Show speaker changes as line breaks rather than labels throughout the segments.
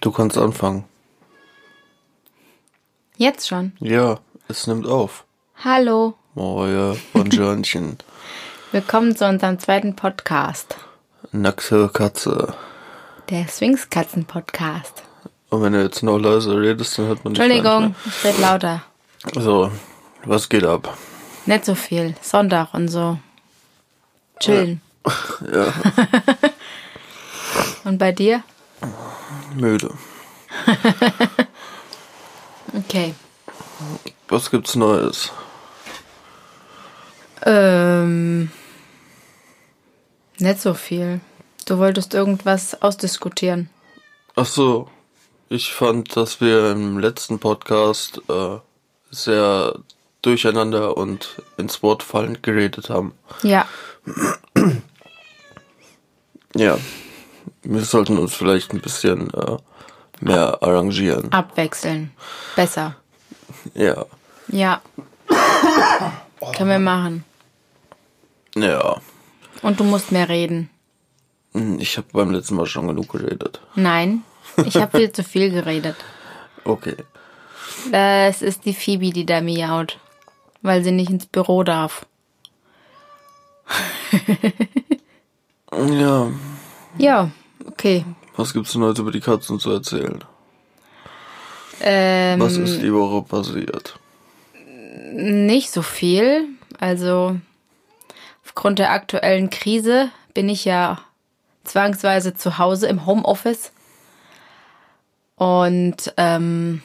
Du kannst anfangen.
Jetzt schon.
Ja, es nimmt auf.
Hallo.
Ja, Bonjournchen.
Willkommen zu unserem zweiten Podcast.
Nackte Katze.
Der Swingskatzen-Podcast.
Und wenn du jetzt noch leiser redest, dann hört man dich
Entschuldigung, ich red lauter.
So, was geht ab?
Nicht so viel. Sonntag und so. Chillen.
Ja,
Und bei dir?
Müde.
Okay.
Was gibt's Neues?
Ähm. Nicht so viel. Du wolltest irgendwas ausdiskutieren.
Ach so, ich fand, dass wir im letzten Podcast äh, sehr durcheinander und ins Wort fallend geredet haben.
Ja.
Ja, wir sollten uns vielleicht ein bisschen äh, mehr arrangieren.
Abwechseln. Besser.
Ja,
Ja. Können wir machen.
ja.
Und du musst mehr reden.
Hm, Ich habe beim letzten Mal schon genug geredet.
Nein. Ich habe viel zu viel geredet.
Okay.
Es ist die Phoebe, die da miaut. Weil sie nicht ins Büro darf.
Ja,
Ja, okay.
was gibt's denn heute über die Katzen zu erzählen?
Ähm,
Was ist die Woche passiert?
nicht so viel. Also aufgrund der aktuellen Krise bin ich ja zwangsweise zu Hause im Homeoffice und ähm,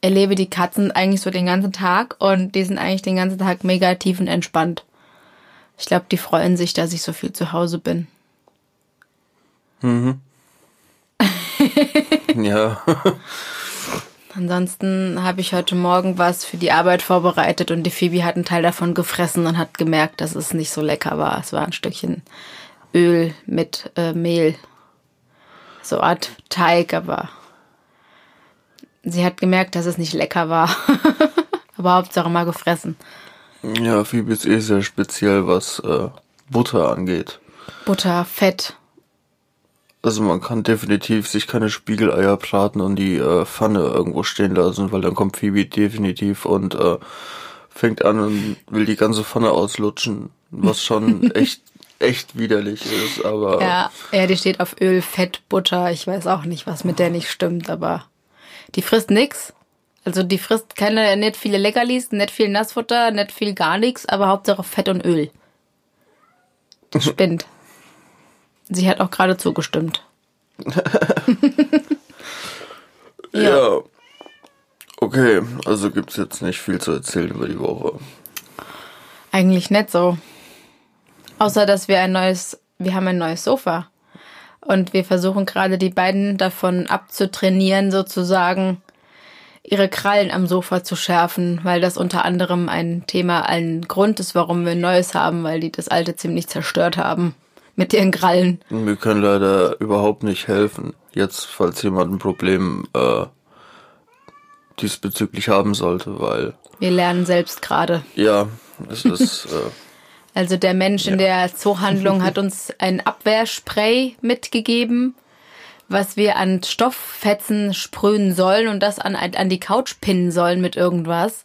erlebe die Katzen eigentlich so den ganzen Tag und die sind eigentlich den ganzen Tag mega tiefenentspannt. Ich glaube, die freuen sich, dass ich so viel zu Hause bin.
Ja,
Ansonsten habe ich heute Morgen was für die Arbeit vorbereitet und die Phoebe hat einen Teil davon gefressen und hat gemerkt, dass es nicht so lecker war. Es war ein Stückchen Öl mit äh, Mehl. So Art Teig, aber sie hat gemerkt, dass es nicht lecker war. aber Hauptsache mal gefressen.
ja, Phoebe ist eh sehr speziell, was äh, Butter angeht.
Butter, Fett.
Also man kann definitiv sich keine Spiegeleier braten und die äh, Pfanne irgendwo stehen lassen, weil dann kommt Phoebe definitiv und äh, fängt an und will die ganze Pfanne auslutschen, was schon echt echt widerlich ist, aber
Ja, ja, die steht auf Öl, Fett, Butter. Ich weiß auch nicht, was mit der nicht stimmt, aber die frisst nix. Also die frisst keine, nicht viele Leckerlis, nicht viel Nassfutter, nicht viel gar nichts, aber Hauptsache Fett und Öl. Spinnt. Sie hat auch gerade zugestimmt.
ja. Okay, also gibt's jetzt nicht viel zu erzählen über die Woche.
Eigentlich nicht so. Außer, dass wir ein neues, wir haben ein neues Sofa. Und wir versuchen gerade die beiden davon abzutrainieren, sozusagen ihre Krallen am Sofa zu schärfen, weil das unter anderem ein Thema, ein Grund ist, warum wir ein neues haben, weil die das alte ziemlich zerstört haben mit ihren Krallen.
Wir können leider überhaupt nicht helfen. Jetzt, falls jemand ein Problem äh, diesbezüglich haben sollte, weil
Wir lernen selbst gerade.
ja, es ist äh,
Also der Mensch in der Zoohandlung hat uns ein Abwehrspray mitgegeben, was wir an Stofffetzen sprühen sollen und das an, an die Couch pinnen sollen mit irgendwas.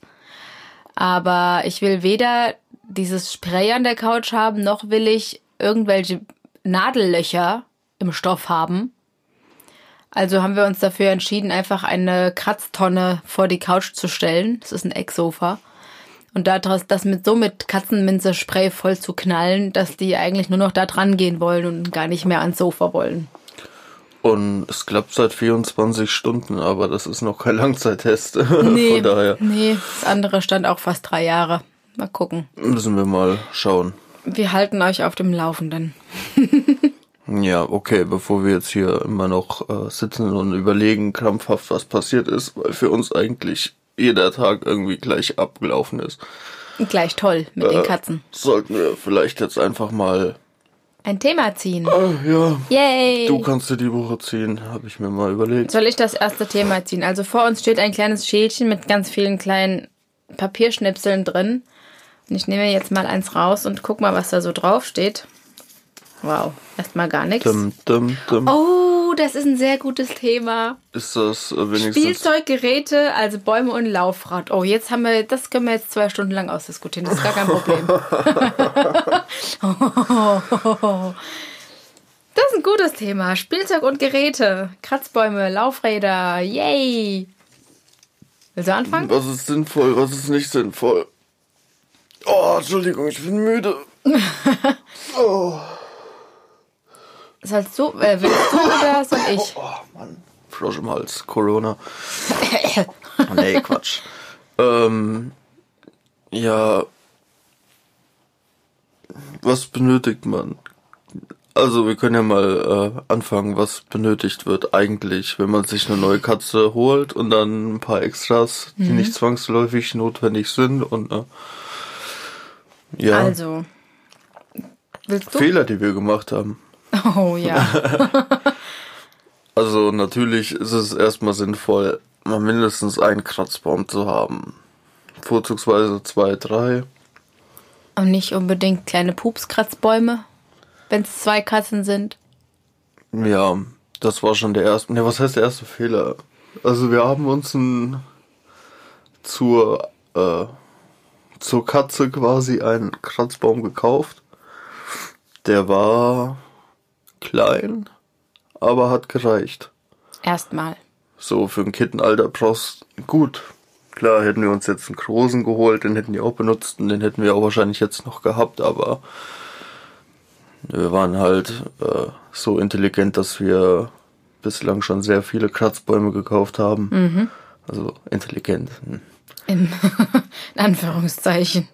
Aber ich will weder dieses Spray an der Couch haben, noch will ich irgendwelche Nadellöcher im Stoff haben. Also haben wir uns dafür entschieden, einfach eine Kratztonne vor die Couch zu stellen. Das ist ein Ecksofa. Und daraus das mit so mit Katzenminze-Spray voll zu knallen, dass die eigentlich nur noch da dran gehen wollen und gar nicht mehr ans Sofa wollen.
und es klappt seit 24 Stunden, aber das ist noch kein Langzeittest.
Nee,
Von daher
nee, das andere stand auch fast drei Jahre. Mal gucken.
müssen wir mal schauen.
Wir halten euch auf dem Laufenden.
Ja, okay, bevor wir jetzt hier immer noch äh, sitzen und überlegen krampfhaft, was passiert ist, weil für uns eigentlich jeder Tag irgendwie gleich abgelaufen ist,
Gleich toll mit den Katzen.
sollten wir vielleicht jetzt einfach mal.
Ein Thema ziehen.
Ah, ja,
Yay!
du kannst dir die Woche ziehen, habe ich mir mal überlegt.
Soll ich das erste Thema ziehen? Also vor uns steht ein kleines Schälchen mit ganz vielen kleinen Papierschnipseln drin. Und ich nehme jetzt mal eins raus und guck mal, was da so drauf steht. Wow, erstmal gar nichts.
Dum, dum, dum.
Oh, Oh, das ist ein sehr gutes Thema.
Ist das äh, wenigstens...
Spielzeuggeräte, also Bäume und Laufrad. Oh, jetzt haben wir, das können wir jetzt zwei Stunden lang ausdiskutieren. Das ist gar kein Problem. Das ist ein gutes Thema. Spielzeug und Geräte. Kratzbäume, Laufräder. Yay. Willst du anfangen?
Was ist sinnvoll, was ist nicht sinnvoll? Oh, Entschuldigung, ich bin müde. oh.
Sollst du, äh, willst du oder soll ich?
Oh, Mann. Frosch im Hals, Corona. nee, Quatsch. Ähm, ja. Was benötigt man? Also wir können ja mal äh, anfangen, was benötigt wird eigentlich, wenn man sich eine neue Katze holt und dann ein paar Extras, die nicht zwangsläufig notwendig sind und äh, ja,
Also. Willst du?
Fehler, die wir gemacht haben.
Oh ja.
Also natürlich ist es erstmal sinnvoll, mal mindestens einen Kratzbaum zu haben. Vorzugsweise zwei, drei.
Und nicht unbedingt kleine Pupskratzbäume, wenn es zwei Katzen sind.
Ja, das war schon der erste. Ne, was heißt der erste Fehler? Also wir haben uns ein zur äh, zur Katze quasi einen Kratzbaum gekauft. Der war klein, aber hat gereicht.
Erstmal.
So für ein Kittenalter brauchst gut. Klar, hätten wir uns jetzt einen großen geholt, den hätten wir auch benutzt und den hätten wir auch wahrscheinlich jetzt noch gehabt, aber wir waren halt äh, so intelligent, dass wir bislang schon sehr viele Kratzbäume gekauft haben. Also intelligent.
In, in Anführungszeichen.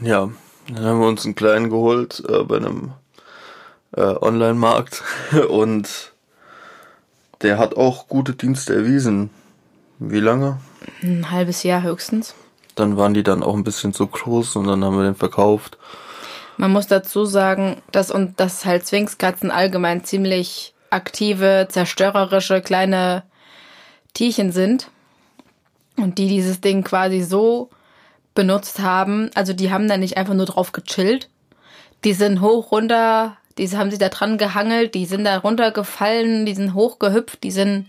Ja, dann haben wir uns einen kleinen geholt äh, bei einem äh, Online-Markt und der hat auch gute Dienste erwiesen. Wie lange?
Ein halbes Jahr höchstens.
Dann waren die dann auch ein bisschen zu groß und dann haben wir den verkauft.
Man muss dazu sagen, dass und dass halt Sphinxkatzen allgemein ziemlich aktive, zerstörerische kleine Tierchen sind. Und die dieses Ding quasi so benutzt haben, also die haben da nicht einfach nur drauf gechillt. Die sind hoch runter, die haben sich da dran gehangelt, die sind da runtergefallen, die sind hochgehüpft, die sind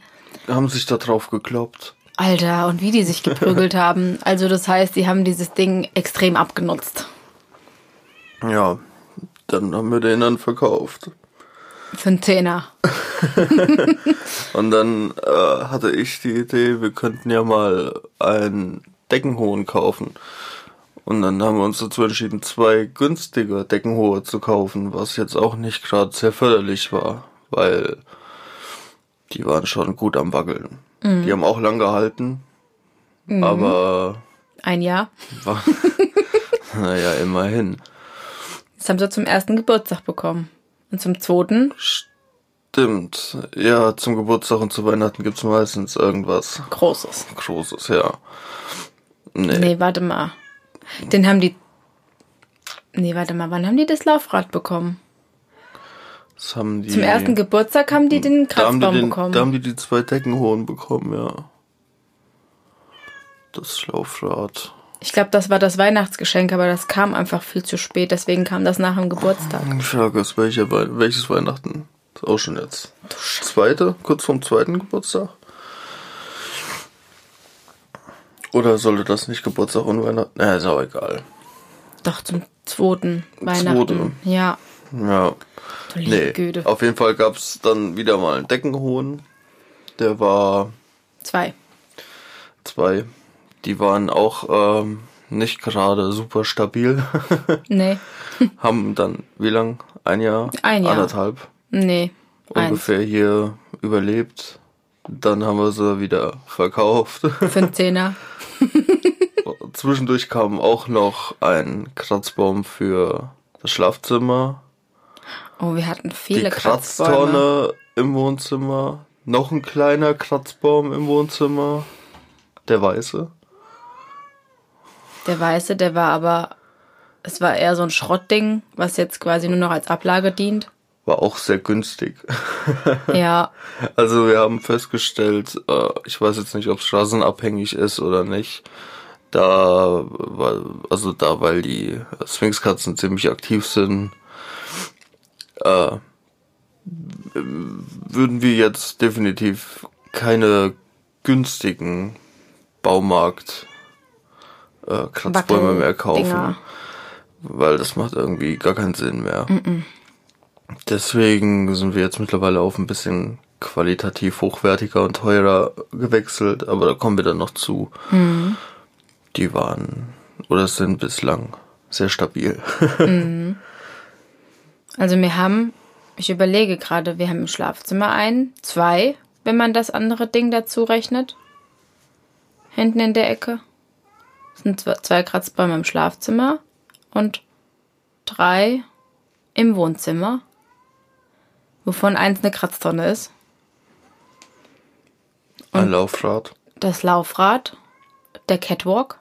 Haben sich da drauf gekloppt.
Alter, und wie die sich geprügelt haben. Also das heißt, die haben dieses Ding extrem abgenutzt.
Ja, dann haben wir den dann verkauft.
Für einen Zehner.
Und dann äh, hatte ich die Idee, wir könnten ja mal einen Deckenhohen kaufen. Und dann haben wir uns dazu entschieden, zwei günstige Deckenhohe zu kaufen, was jetzt auch nicht gerade sehr förderlich war, weil die waren schon gut am Wackeln. Die haben auch lang gehalten, aber
Ein Jahr.
war, naja, immerhin.
Das haben sie zum ersten Geburtstag bekommen. Und zum zweiten
Stimmt. Ja, zum Geburtstag und zu Weihnachten gibt's meistens irgendwas
großes.
Großes, ja. Nee.
Nee, warte mal. Den haben die. Nee, warte mal, wann haben die das Laufrad bekommen?
Das haben die,
Zum ersten Geburtstag haben die den
da haben, die
Kratzbaum
den,
bekommen.
da haben die die zwei Deckenhohen bekommen, ja. Das Laufrad.
Ich glaube, das war das Weihnachtsgeschenk, aber das kam einfach viel zu spät, deswegen kam das nach dem Geburtstag.
Ist, welche, welches Weihnachten? Ist auch schon jetzt. Zweite? Kurz vorm zweiten Geburtstag? Oder sollte das nicht Geburtstag und Weihnachten? Na, ist auch egal.
Doch, zum zweiten Weihnachten.
Zweite.
Ja,
Ja.
du
Nee.
Güte.
Auf jeden Fall gab's dann wieder mal einen Deckenhohen. Der war
Zwei.
zwei. Die waren auch ähm, nicht gerade super stabil.
Nee,
Haben dann wie lang? Ein Jahr?
Ein Jahr.
Anderthalb
nee. Eins.
ungefähr hier überlebt. Dann haben wir sie wieder verkauft.
Für einen Zehner.
Zwischendurch kam auch noch ein Kratzbaum für das Schlafzimmer,
Oh, wir hatten
die
viele Kratzbäume.
Kratztonne im Wohnzimmer, noch ein kleiner Kratzbaum im Wohnzimmer, der weiße.
Der weiße, der war aber, es war eher so ein Schrottding, was jetzt quasi nur noch als Ablage dient.
War auch sehr günstig.
Ja,
Also wir haben festgestellt, äh, ich weiß jetzt nicht, ob es straßenabhängig ist oder nicht. Da, also da, weil die Sphinxkatzen ziemlich aktiv sind, äh, würden wir jetzt definitiv keine günstigen Baumarkt äh, Kratzbäume mehr kaufen. Weil das macht irgendwie gar keinen Sinn mehr. Deswegen sind wir jetzt mittlerweile auf ein bisschen qualitativ hochwertiger und teurer gewechselt, aber da kommen wir dann noch zu. Die waren oder sind bislang sehr stabil.
Also wir haben, ich überlege gerade, wir haben im Schlafzimmer ein, zwei, wenn man das andere Ding dazu rechnet. Hinten in der Ecke. Das sind zwei- Kratzbäume im Schlafzimmer und drei im Wohnzimmer. Wovon eins eine Kratztonne ist.
Ein Laufrad,
Das Laufrad, der Catwalk,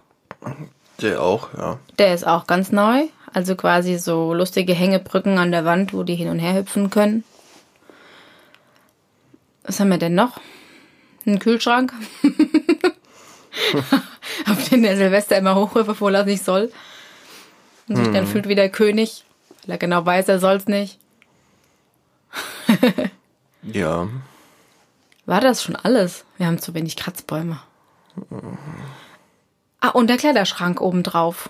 der auch, ja.
der ist auch ganz neu. Also quasi so lustige Hängebrücken an der Wand, wo die hin und her hüpfen können. Was haben wir denn noch? Einen Kühlschrank. Den der Silvester immer hochhüpft, obwohl er es nicht soll. Und sich dann fühlt wie der König, weil er genau weiß, er soll es nicht.
Ja.
War das schon alles? Wir haben zu wenig Kratzbäume. Ah, und der Kleiderschrank obendrauf.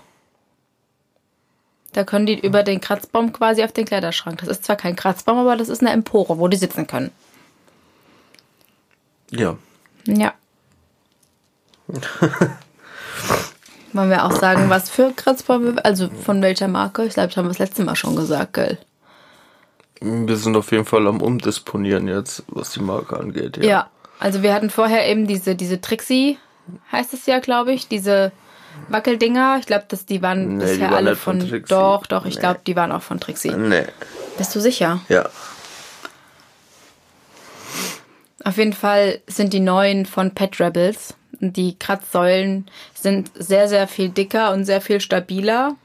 Da können die über den Kratzbaum quasi auf den Kleiderschrank. Das ist zwar kein Kratzbaum, aber das ist eine Empore, wo die sitzen können.
Ja.
Ja. Wollen wir auch sagen, was für Kratzbäume, also von welcher Marke? Ich glaube, das haben wir das letzte Mal schon gesagt, gell?
Wir sind auf jeden Fall am Umdisponieren jetzt, was die Marke angeht. Ja.
Ja, also wir hatten vorher eben diese, diese Trixie, heißt es ja, glaube ich, diese Wackeldinger. Ich glaube, dass die waren
Nee, die
bisher
waren
alle
von
von.
Trixie.
doch, doch, ich
Nee.
glaube, die waren auch von Trixie.
Nee.
Bist du sicher?
Ja.
Auf jeden Fall sind die neuen von Pet Rebels. Die Kratzsäulen sind sehr, sehr viel dicker und sehr viel stabiler.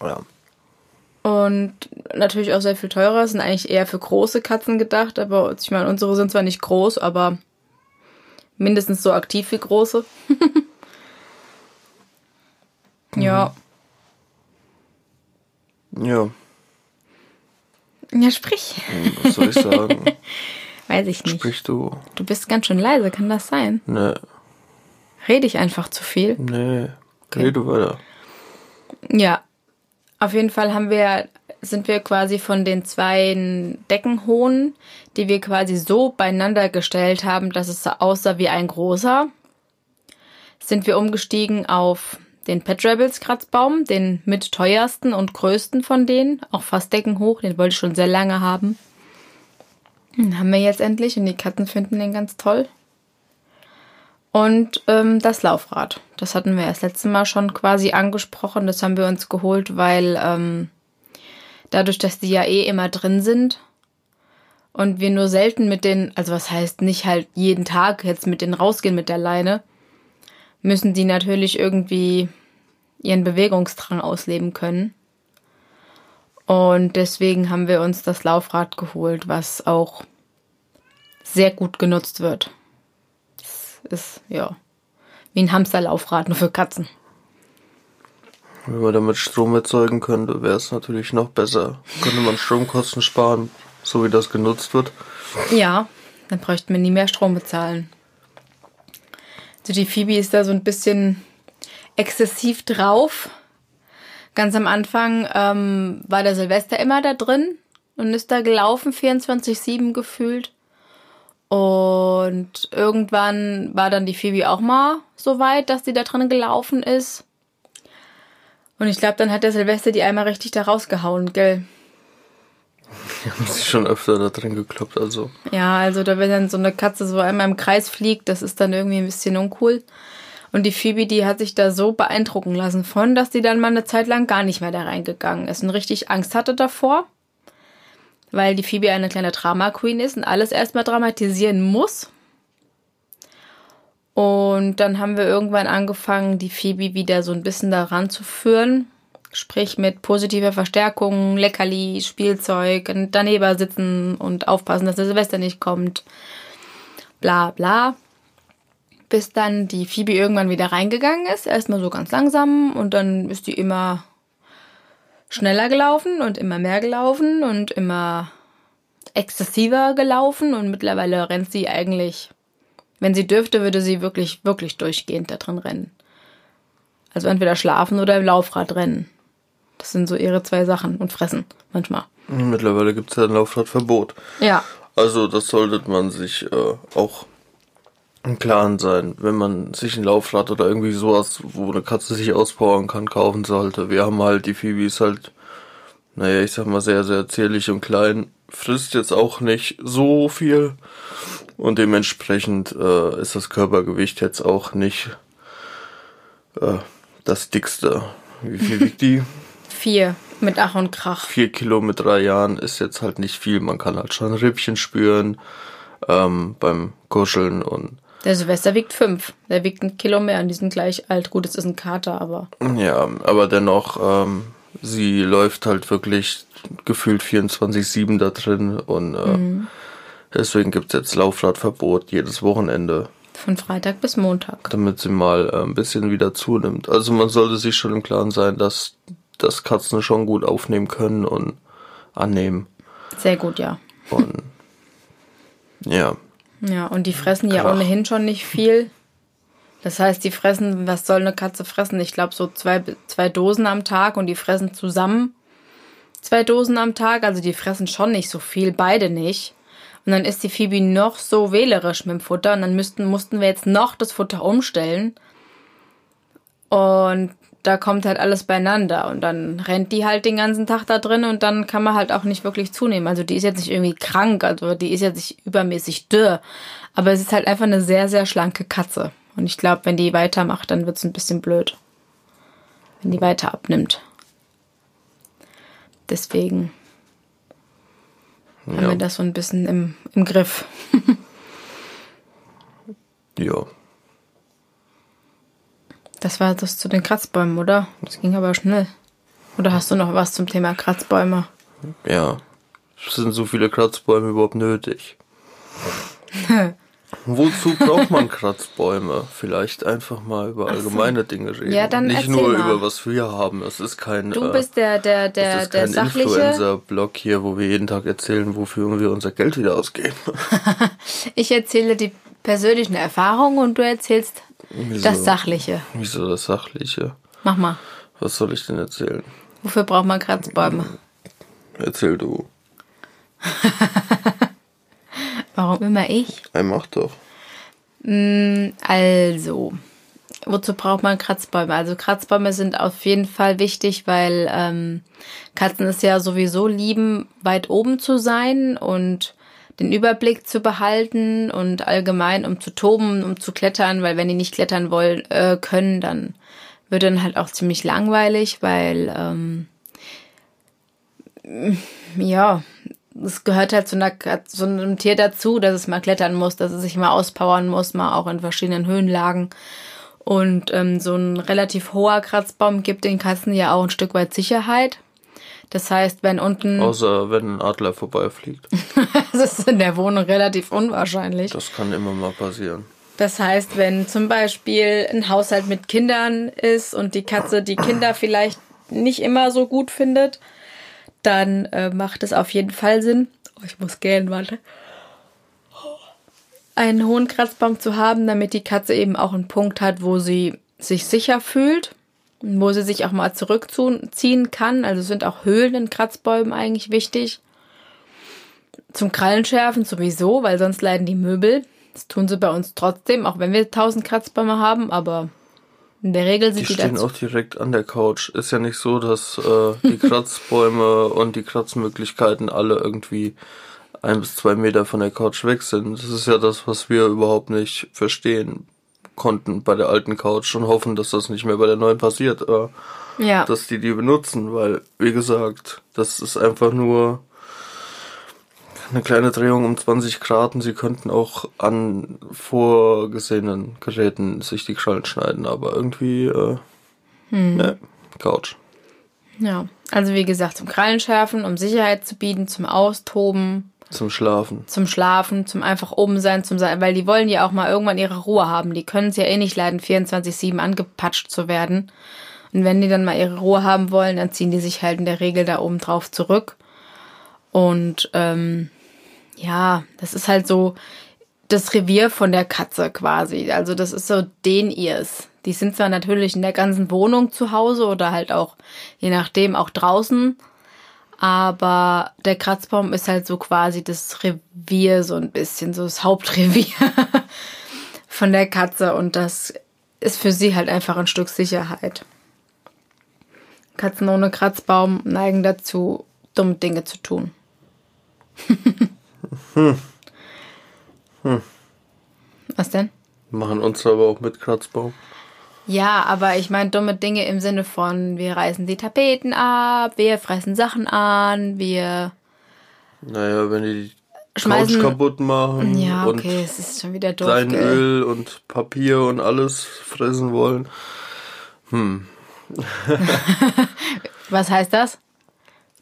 Ja.
Und natürlich auch sehr viel teurer. Sind eigentlich eher für große Katzen gedacht. Aber ich meine, unsere sind zwar nicht groß, aber mindestens so aktiv wie große. ja.
Ja.
Ja, sprich.
Was soll ich sagen?
Weiß ich nicht.
Sprich du.
Du bist ganz schön leise, kann das sein?
Nee.
Rede ich einfach zu viel?
Nee. Rede weiter.
Ja. Auf jeden Fall haben wir, sind wir quasi von den zwei Deckenhohen, die wir quasi so beieinander gestellt haben, dass es aussah wie ein großer, sind wir umgestiegen auf den Pet Rebels Kratzbaum, den mit teuersten und größten von denen, auch fast deckenhoch, den wollte ich schon sehr lange haben. Den haben wir jetzt endlich und die Katzen finden den ganz toll. Und ähm, das Laufrad. Das hatten wir erst letztes Mal schon quasi angesprochen. Das haben wir uns geholt, weil ähm, dadurch, dass die ja eh immer drin sind und wir nur selten mit denen, also was heißt nicht halt jeden Tag jetzt mit denen rausgehen mit der Leine, müssen die natürlich irgendwie ihren Bewegungsdrang ausleben können. Und deswegen haben wir uns das Laufrad geholt, was auch sehr gut genutzt wird ist, ja, wie ein Hamsterlaufrad, nur für Katzen.
Wenn man damit Strom erzeugen könnte, wäre es natürlich noch besser. Könnte man Stromkosten sparen, so wie das genutzt wird.
Ja, dann bräuchten wir nie mehr Strom bezahlen. Also die Phoebe ist da so ein bisschen exzessiv drauf. Ganz am Anfang ähm, war der Silvester immer da drin und ist da gelaufen, 24-7 gefühlt. Und irgendwann war dann die Phoebe auch mal so weit, dass sie da drin gelaufen ist. Und ich glaube, dann hat der Silvester die einmal richtig da rausgehauen, gell?
Die haben sich schon öfter da drin gekloppt, also.
Ja, also da wenn dann so eine Katze so einmal im Kreis fliegt, das ist dann irgendwie ein bisschen uncool. Und die Phoebe, die hat sich da so beeindrucken lassen von, dass die dann mal eine Zeit lang gar nicht mehr da reingegangen ist und richtig Angst hatte davor. Weil die Phoebe eine kleine Drama Queen ist und alles erstmal dramatisieren muss. Und dann haben wir irgendwann angefangen, die Phoebe wieder so ein bisschen daran zu führen. Sprich mit positiver Verstärkung, Leckerli, Spielzeug, daneben sitzen und aufpassen, dass der Silvester nicht kommt. Bla bla. Bis dann die Phoebe irgendwann wieder reingegangen ist. Erstmal so ganz langsam und dann ist die immer schneller gelaufen und immer mehr gelaufen und immer exzessiver gelaufen und mittlerweile rennt sie eigentlich, wenn sie dürfte, würde sie wirklich, wirklich durchgehend da drin rennen. Also entweder schlafen oder im Laufrad rennen. Das sind so ihre zwei Sachen und fressen manchmal.
Mittlerweile gibt es ja ein Laufradverbot.
Ja.
Also das sollte man sich äh, auch im Klaren sein, wenn man sich ein Laufrad oder irgendwie sowas, wo eine Katze sich auspowern kann, kaufen sollte. Wir haben halt, die Phoebe ist halt, naja, ich sag mal, sehr, sehr zierlich und klein, frisst jetzt auch nicht so viel und dementsprechend äh, ist das Körpergewicht jetzt auch nicht äh, das dickste. Wie viel wiegt die?
Vier mit Ach und Krach.
Vier Kilo mit drei Jahren ist jetzt halt nicht viel. Man kann halt schon Rippchen spüren ähm, beim Kuscheln und
Der Silvester wiegt fünf. Der wiegt ein Kilo mehr und die sind gleich alt. Gut, es ist ein Kater, aber
Ja, aber dennoch, ähm, sie läuft halt wirklich gefühlt 24-7 da drin und äh, deswegen gibt's jetzt Laufradverbot jedes Wochenende,
von Freitag bis Montag.
damit sie mal äh, ein bisschen wieder zunimmt. Also man sollte sich schon im Klaren sein, dass, dass Katzen schon gut aufnehmen können und annehmen.
Sehr gut, ja.
Und ja,
Ja, und die fressen ja
Krach.
ohnehin schon nicht viel. Das heißt, die fressen, was soll eine Katze fressen? Ich glaube, so zwei, zwei Dosen am Tag und die fressen zusammen zwei Dosen am Tag. Also die fressen schon nicht so viel, beide nicht. Und dann ist die Phoebe noch so wählerisch mit dem Futter und dann müssten, mussten wir jetzt noch das Futter umstellen. Und da kommt halt alles beieinander und dann rennt die halt den ganzen Tag da drin und dann kann man halt auch nicht wirklich zunehmen. Also die ist jetzt nicht irgendwie krank, also die ist jetzt nicht übermäßig dürr, aber es ist halt einfach eine sehr, sehr schlanke Katze. Und ich glaube, wenn die weitermacht, dann wird's ein bisschen blöd. Wenn die weiter abnimmt. Deswegen haben wir
ja,
das so ein bisschen im, im Griff.
ja.
Das war das zu den Kratzbäumen, oder? Das ging aber schnell. Oder hast du noch was zum Thema Kratzbäume?
Ja. Sind so viele Kratzbäume überhaupt nötig? Wozu braucht man Kratzbäume? Vielleicht einfach mal über allgemeine Dinge reden.
Ja, dann
Nicht nur
mal.
über was wir haben. Es ist kein,
Du
äh,
bist der, der, der,
ist
der
kein
sachliche.
Influencer-Blog hier, wo wir jeden Tag erzählen, wofür wir unser Geld wieder ausgeben.
Ich erzähle die persönlichen Erfahrungen und du erzählst
Wieso?
das Sachliche.
Wieso das Sachliche?
Mach mal.
Was soll ich denn erzählen?
Wofür braucht man Kratzbäume?
Erzähl du.
Warum immer ich?
Ey, mach doch.
Also, wozu braucht man Kratzbäume? Also Kratzbäume sind auf jeden Fall wichtig, weil ähm, Katzen es ja sowieso lieben, weit oben zu sein und den Überblick zu behalten und allgemein um zu toben, um zu klettern, weil wenn die nicht klettern wollen äh, können, dann wird dann halt auch ziemlich langweilig, weil ähm, ja, es gehört halt zu, einer, zu einem Tier dazu, dass es mal klettern muss, dass es sich mal auspowern muss, mal auch in verschiedenen Höhenlagen. Und ähm, so ein relativ hoher Kratzbaum gibt den Katzen ja auch ein Stück weit Sicherheit. Das heißt, wenn unten,
Außer wenn ein Adler vorbeifliegt.
das ist in der Wohnung relativ unwahrscheinlich.
Das kann immer mal passieren.
Das heißt, wenn zum Beispiel ein Haushalt mit Kindern ist und die Katze die Kinder vielleicht nicht immer so gut findet, dann äh, macht es auf jeden Fall Sinn. Oh, ich muss gähnen, warte. Einen hohen Kratzbaum zu haben, damit die Katze eben auch einen Punkt hat, wo sie sich sicher fühlt, wo sie sich auch mal zurückziehen kann. Also sind auch Höhlen in Kratzbäumen eigentlich wichtig. Zum Krallenschärfen sowieso, weil sonst leiden die Möbel. Das tun sie bei uns trotzdem, auch wenn wir tausend Kratzbäume haben, aber in der Regel
Die
sind die,
stehen
dazu.
auch direkt an der Couch. Ist ja nicht so, dass äh, die Kratzbäume und die Kratzmöglichkeiten alle irgendwie ein bis zwei Meter von der Couch weg sind. Das ist ja das, was wir überhaupt nicht verstehen konnten bei der alten Couch und hoffen, dass das nicht mehr bei der neuen passiert. Äh,
Ja,
dass die die benutzen, weil, wie gesagt, das ist einfach nur eine kleine Drehung um 20 Grad und sie könnten auch an vorgesehenen Geräten sich die Krallen schneiden, aber irgendwie, äh, ne, Couch.
ja. Also wie gesagt, zum Krallenschärfen, um Sicherheit zu bieten, zum Austoben,
Zum Schlafen.
zum Schlafen, zum einfach oben sein, zum sein, weil die wollen ja auch mal irgendwann ihre Ruhe haben. Die können es ja eh nicht leiden, 24-7 angepatscht zu werden. Und wenn die dann mal ihre Ruhe haben wollen, dann ziehen die sich halt in der Regel da oben drauf zurück. Und ähm, Ja, das ist halt so das Revier von der Katze quasi. Also das ist so den ihrs. Die sind zwar natürlich in der ganzen Wohnung zu Hause oder halt auch, je nachdem, auch draußen. Aber der Kratzbaum ist halt so quasi das Revier, so ein bisschen, so das Hauptrevier von der Katze. Und das ist für sie halt einfach ein Stück Sicherheit. Katzen ohne Kratzbaum neigen dazu, dumme Dinge zu tun. hm. Hm. Was denn?
Machen uns aber auch mit Kratzbaum.
Ja, aber ich meine dumme Dinge im Sinne von, wir reißen die Tapeten ab, wir fressen Sachen an, wir.
Naja, wenn die die schmeißen, Couch kaputt machen.
Ja, okay, es ist schon wieder doof.
Sein Öl und Papier und alles fressen wollen. Hm.
Was heißt das?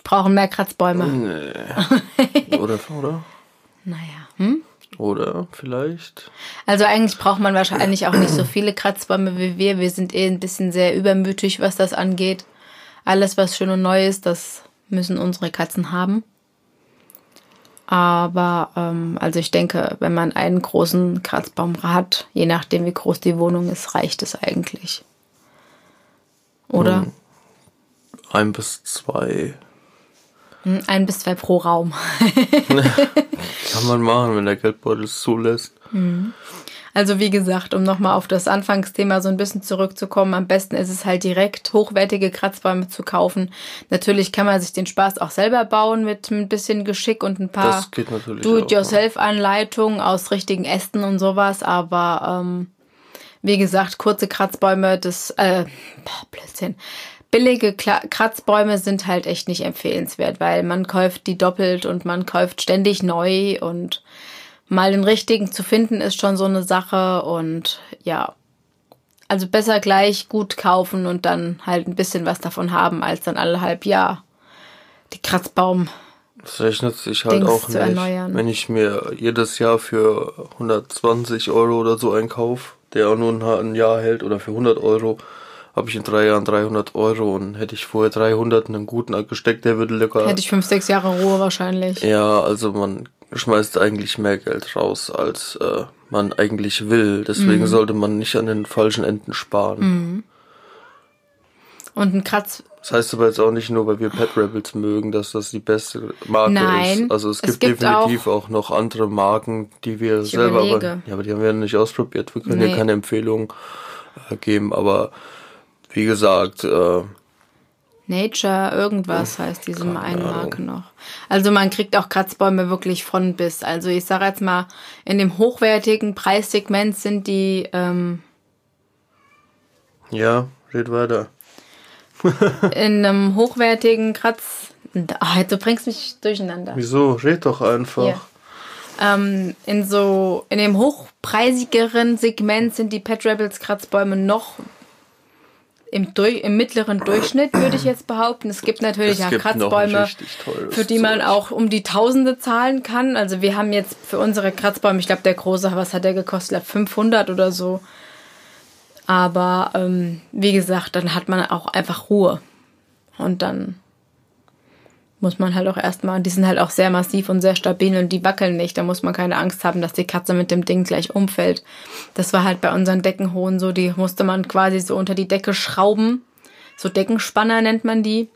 Brauchen mehr Kratzbäume. Nee.
oder, oder?
Naja. Hm?
Oder vielleicht.
Also eigentlich braucht man wahrscheinlich auch nicht so viele Kratzbäume wie wir. Wir sind eh ein bisschen sehr übermütig, was das angeht. Alles, was schön und neu ist, das müssen unsere Katzen haben. Aber ähm, also ich denke, wenn man einen großen Kratzbaum hat, je nachdem wie groß die Wohnung ist, reicht es eigentlich. Oder? Hm.
Ein bis zwei
ein bis zwei pro Raum.
Kann man machen, wenn der Geldbeutel es zulässt.
Hm. Also wie gesagt, um nochmal auf das Anfangsthema so ein bisschen zurückzukommen, am besten ist es halt direkt hochwertige Kratzbäume zu kaufen. Natürlich kann man sich den Spaß auch selber bauen mit ein bisschen Geschick und ein paar Do-it-yourself-Anleitungen aus richtigen Ästen und sowas, aber ähm, wie gesagt, kurze Kratzbäume, das, äh, Blödsinn, billige Kratzbäume sind halt echt nicht empfehlenswert, weil man kauft die doppelt und man kauft ständig neu und mal den richtigen zu finden ist schon so eine Sache und ja, also besser gleich gut kaufen und dann halt ein bisschen was davon haben, als dann alle halb Jahr die Kratzbaum.
Das rechnet sich halt Dings auch nicht, erneuern. wenn ich mir jedes Jahr für 120 Euro oder so einkaufe, der auch nur ein Jahr hält oder für 100 Euro, habe ich in drei Jahren 300 Euro und hätte ich vorher 300 einen guten gesteckt, der würde locker.
Hätte ich fünf, sechs Jahre Ruhe wahrscheinlich.
Ja, also man schmeißt eigentlich mehr Geld raus, als äh, man eigentlich will. Deswegen mhm. sollte man nicht an den falschen Enden sparen. Mhm.
Und ein Kratz.
Das heißt aber jetzt auch nicht nur, weil wir Pet Rebels mögen, dass das die beste Marke
Nein,
ist. Also es gibt, es gibt definitiv auch, auch, noch andere Marken, die wir selber aber. Ja, aber die haben wir nicht ausprobiert. Wir können nee. hier keine Empfehlung äh, geben, aber wie gesagt, äh,
Nature irgendwas heißt diese eine Marke noch. Also man kriegt auch Kratzbäume wirklich von bis. Also ich sage jetzt mal, in dem hochwertigen Preissegment sind die. Ähm,
ja, red weiter.
in einem hochwertigen Kratz. Oh, du bringst mich durcheinander.
Wieso? Red doch einfach.
Ähm, in so in dem hochpreisigeren Segment sind die Pet Rebels Kratzbäume noch im, durch, im mittleren Durchschnitt, würde ich jetzt behaupten. Es gibt natürlich es auch gibt Kratzbäume, für die man auch um die Tausende zahlen kann. Also wir haben jetzt für unsere Kratzbäume, ich glaube der große, was hat der gekostet? 500 oder so. Aber ähm, wie gesagt, dann hat man auch einfach Ruhe. Und dann muss man halt auch erstmal, die sind halt auch sehr massiv und sehr stabil und die wackeln nicht. Da muss man keine Angst haben, dass die Katze mit dem Ding gleich umfällt. Das war halt bei unseren Deckenhohen so, die musste man quasi so unter die Decke schrauben. So Deckenspanner nennt man die.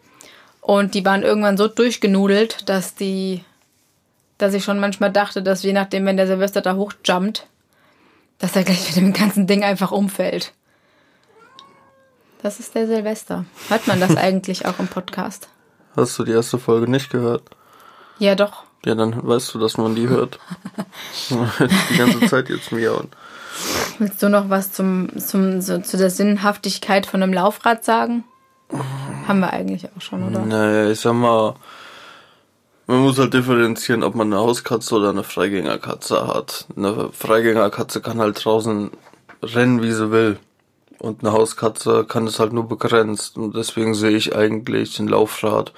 Und die waren irgendwann so durchgenudelt, dass die, dass ich schon manchmal dachte, dass je nachdem, wenn der Silvester da hochjumpt, dass er gleich mit dem ganzen Ding einfach umfällt. Das ist der Silvester. Hört man das eigentlich auch im Podcast?
Hast du die erste Folge nicht gehört?
Ja, doch.
Ja, dann weißt du, dass man die hört. die ganze Zeit jetzt miauen.
Willst du noch was zum, zum, so, zu der Sinnhaftigkeit von einem Laufrad sagen? Haben wir eigentlich auch schon, oder?
Naja, ich sag mal, man muss halt differenzieren, ob man eine Hauskatze oder eine Freigängerkatze hat. Eine Freigängerkatze kann halt draußen rennen, wie sie will. Und eine Hauskatze kann es halt nur begrenzt. Und deswegen sehe ich eigentlich den Laufrad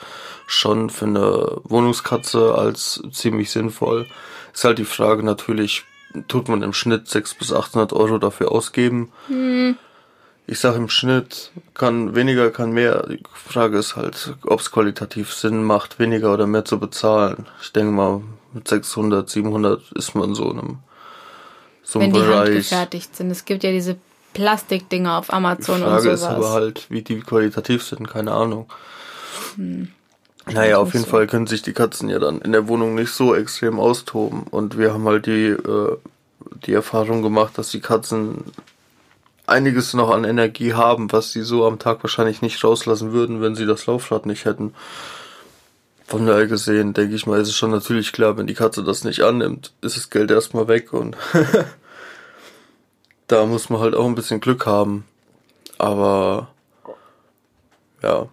schon für eine Wohnungskatze als ziemlich sinnvoll. Ist halt die Frage natürlich, tut man im Schnitt 600 bis 800 Euro dafür ausgeben? Hm. Ich sage im Schnitt, kann weniger, kann mehr. Die Frage ist halt, ob es qualitativ Sinn macht, weniger oder mehr zu bezahlen. Ich denke mal, mit 600, 700 ist man so in einem, so
Wenn
einem
die
Bereich.
handgefertigt sind. Es gibt ja diese Plastikdinger auf
Die
Amazon und
Frage
sowas.
ist aber halt, wie die qualitativ sind, keine Ahnung.
Hm.
Naja, auf jeden
so.
Fall können sich die Katzen ja dann in der Wohnung nicht so extrem austoben. Und wir haben halt die, äh, die Erfahrung gemacht, dass die Katzen einiges noch an Energie haben, was sie so am Tag wahrscheinlich nicht rauslassen würden, wenn sie das Laufrad nicht hätten. Von daher gesehen, denke ich mal, ist es schon natürlich klar, wenn die Katze das nicht annimmt, ist das Geld erstmal weg und da muss man halt auch ein bisschen Glück haben. Aber ja,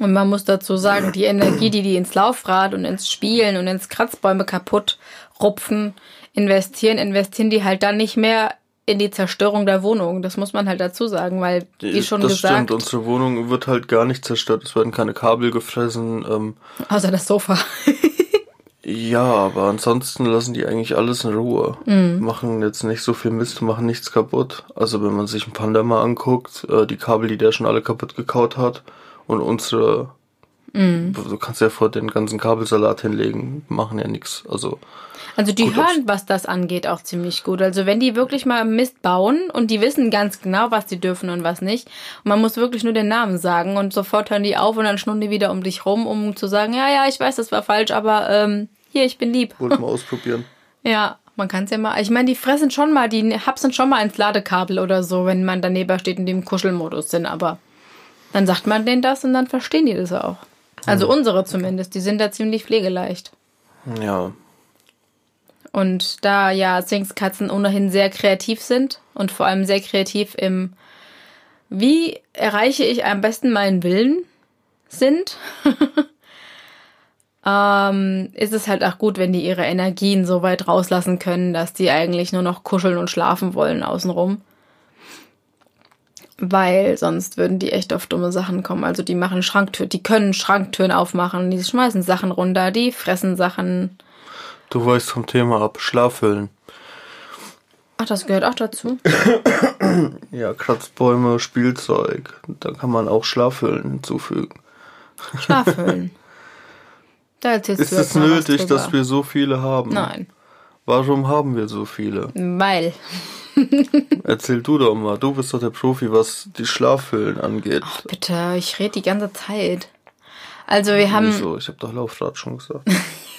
Und man muss dazu sagen, die Energie, die die ins Laufrad und ins Spielen und ins Kratzbäume kaputt rupfen, investieren, investieren die halt dann nicht mehr in die Zerstörung der Wohnung. Das muss man halt dazu sagen, weil, wie schon
das
gesagt,
stimmt, unsere Wohnung wird halt gar nicht zerstört. Es werden keine Kabel gefressen. Ähm,
außer das Sofa.
Ja, aber ansonsten lassen die eigentlich alles in Ruhe.
Mhm.
Machen jetzt nicht so viel Mist, machen nichts kaputt. Also wenn man sich einen Panda mal anguckt, äh, die Kabel, die der schon alle kaputt gekaut hat und unsere,
Mhm.
du kannst ja vor den ganzen Kabelsalat hinlegen, machen ja nichts. Also
Also die
Gut,
hören, was das angeht, auch ziemlich gut. Also wenn die wirklich mal Mist bauen und die wissen ganz genau, was die dürfen und was nicht. Und man muss wirklich nur den Namen sagen und sofort hören die auf und dann schnurren die wieder um dich rum, um zu sagen, ja, ja, ich weiß, das war falsch, aber ähm, hier, ich bin lieb.
wollte mal ausprobieren.
Ja, man kann es ja mal. Ich meine, die fressen schon mal, die hapsen schon mal ins Ladekabel oder so, wenn man daneben steht und die im Kuschelmodus sind, aber dann sagt man denen das und dann verstehen die das auch. Also unsere zumindest, die sind da ziemlich pflegeleicht.
Ja,
Und da ja Sphinxkatzen ohnehin sehr kreativ sind und vor allem sehr kreativ im Wie erreiche ich am besten meinen Willen sind, ähm, ist es halt auch gut, wenn die ihre Energien so weit rauslassen können, dass die eigentlich nur noch kuscheln und schlafen wollen außenrum. Weil sonst würden die echt auf dumme Sachen kommen. Also die machen Schranktüren, die können Schranktüren aufmachen, die schmeißen Sachen runter, die fressen Sachen.
du weißt vom Thema ab. Schlafhüllen.
Ach, das gehört auch dazu.
Ja, Kratzbäume, Spielzeug. Da kann man auch Schlafhüllen hinzufügen.
Schlafhüllen. Da erzählst
Ist es nötig, dass wir so viele haben?
Nein,
Warum haben wir so viele?
weil.
Erzähl du doch mal. Du bist doch der Profi, was die Schlafhüllen angeht.
Bitte, ich rede die ganze Zeit. Also wir haben
Wieso? Ich habe doch Laufrad schon gesagt.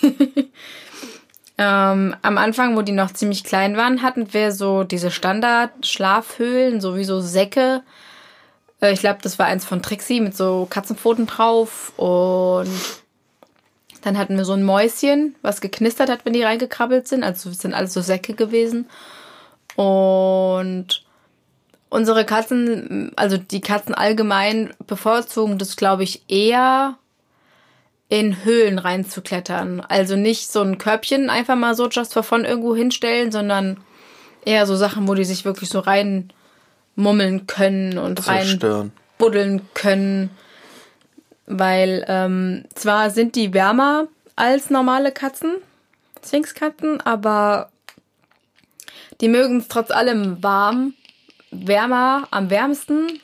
ähm, am Anfang, wo die noch ziemlich klein waren, hatten wir so diese Standard-Schlafhöhlen, sowieso Säcke. Äh, ich glaube, das war eins von Trixie mit so Katzenpfoten drauf. Und dann hatten wir so ein Mäuschen, was geknistert hat, wenn die reingekrabbelt sind. Also es sind alles so Säcke gewesen. Und unsere Katzen, also die Katzen allgemein, bevorzugen das, glaube ich, eher in Höhlen reinzuklettern. Also nicht so ein Körbchen einfach mal so just for fun irgendwo hinstellen, sondern eher so Sachen, wo die sich wirklich so reinmummeln können und rein
Zerstören.
buddeln können. Weil ähm, zwar sind die wärmer als normale Katzen, Sphinxkatzen, aber die mögen es trotz allem warm, wärmer, am wärmsten.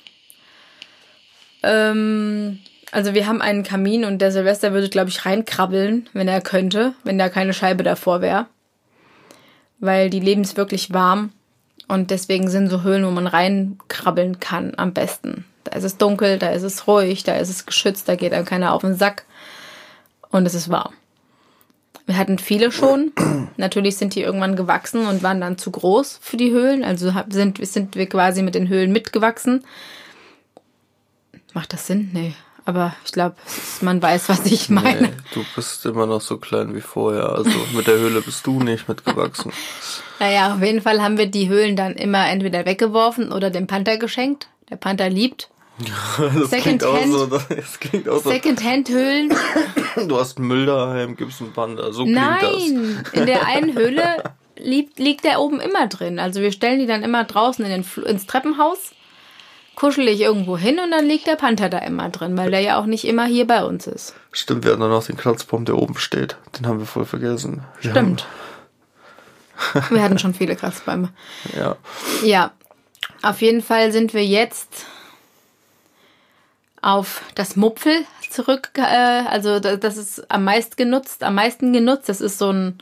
Ähm, also wir haben einen Kamin und der Silvester würde, glaube ich, reinkrabbeln, wenn er könnte, wenn da keine Scheibe davor wäre. Weil die leben es wirklich warm und deswegen sind so Höhlen, wo man reinkrabbeln kann, am besten. Da ist es dunkel, da ist es ruhig, da ist es geschützt, da geht einem keiner auf den Sack und es ist warm. Wir hatten viele schon. Natürlich sind die irgendwann gewachsen und waren dann zu groß für die Höhlen. Also sind, sind wir quasi mit den Höhlen mitgewachsen. Macht das Sinn? Nee. Aber ich glaube, man weiß, was ich meine.
Nee, du bist immer noch so klein wie vorher. Also mit der Höhle bist du nicht mitgewachsen.
Naja, auf jeden Fall haben wir die Höhlen dann immer entweder weggeworfen oder dem Panther geschenkt. Der Panther liebt
Das klingt auch
Secondhand?
so, das klingt auch so.
Secondhand-Höhlen.
Du hast Müll daheim, gibst einen Panda. So klingt das.
Nein, in der einen Höhle liegt, liegt der oben immer drin. Also wir stellen die dann immer draußen in den, ins Treppenhaus, kuschel ich irgendwo hin und dann liegt der Panther da immer drin, weil der ja auch nicht immer hier bei uns ist.
Stimmt, wir hatten dann noch den Kratzbaum, der oben steht. Den haben wir voll vergessen. Wir
Stimmt. Wir hatten schon viele Kratzbäume.
Ja.
Ja, auf jeden Fall sind wir jetzt auf das Mupfel zurück, äh, also da- das ist am meisten genutzt, am meisten genutzt. Das ist so ein,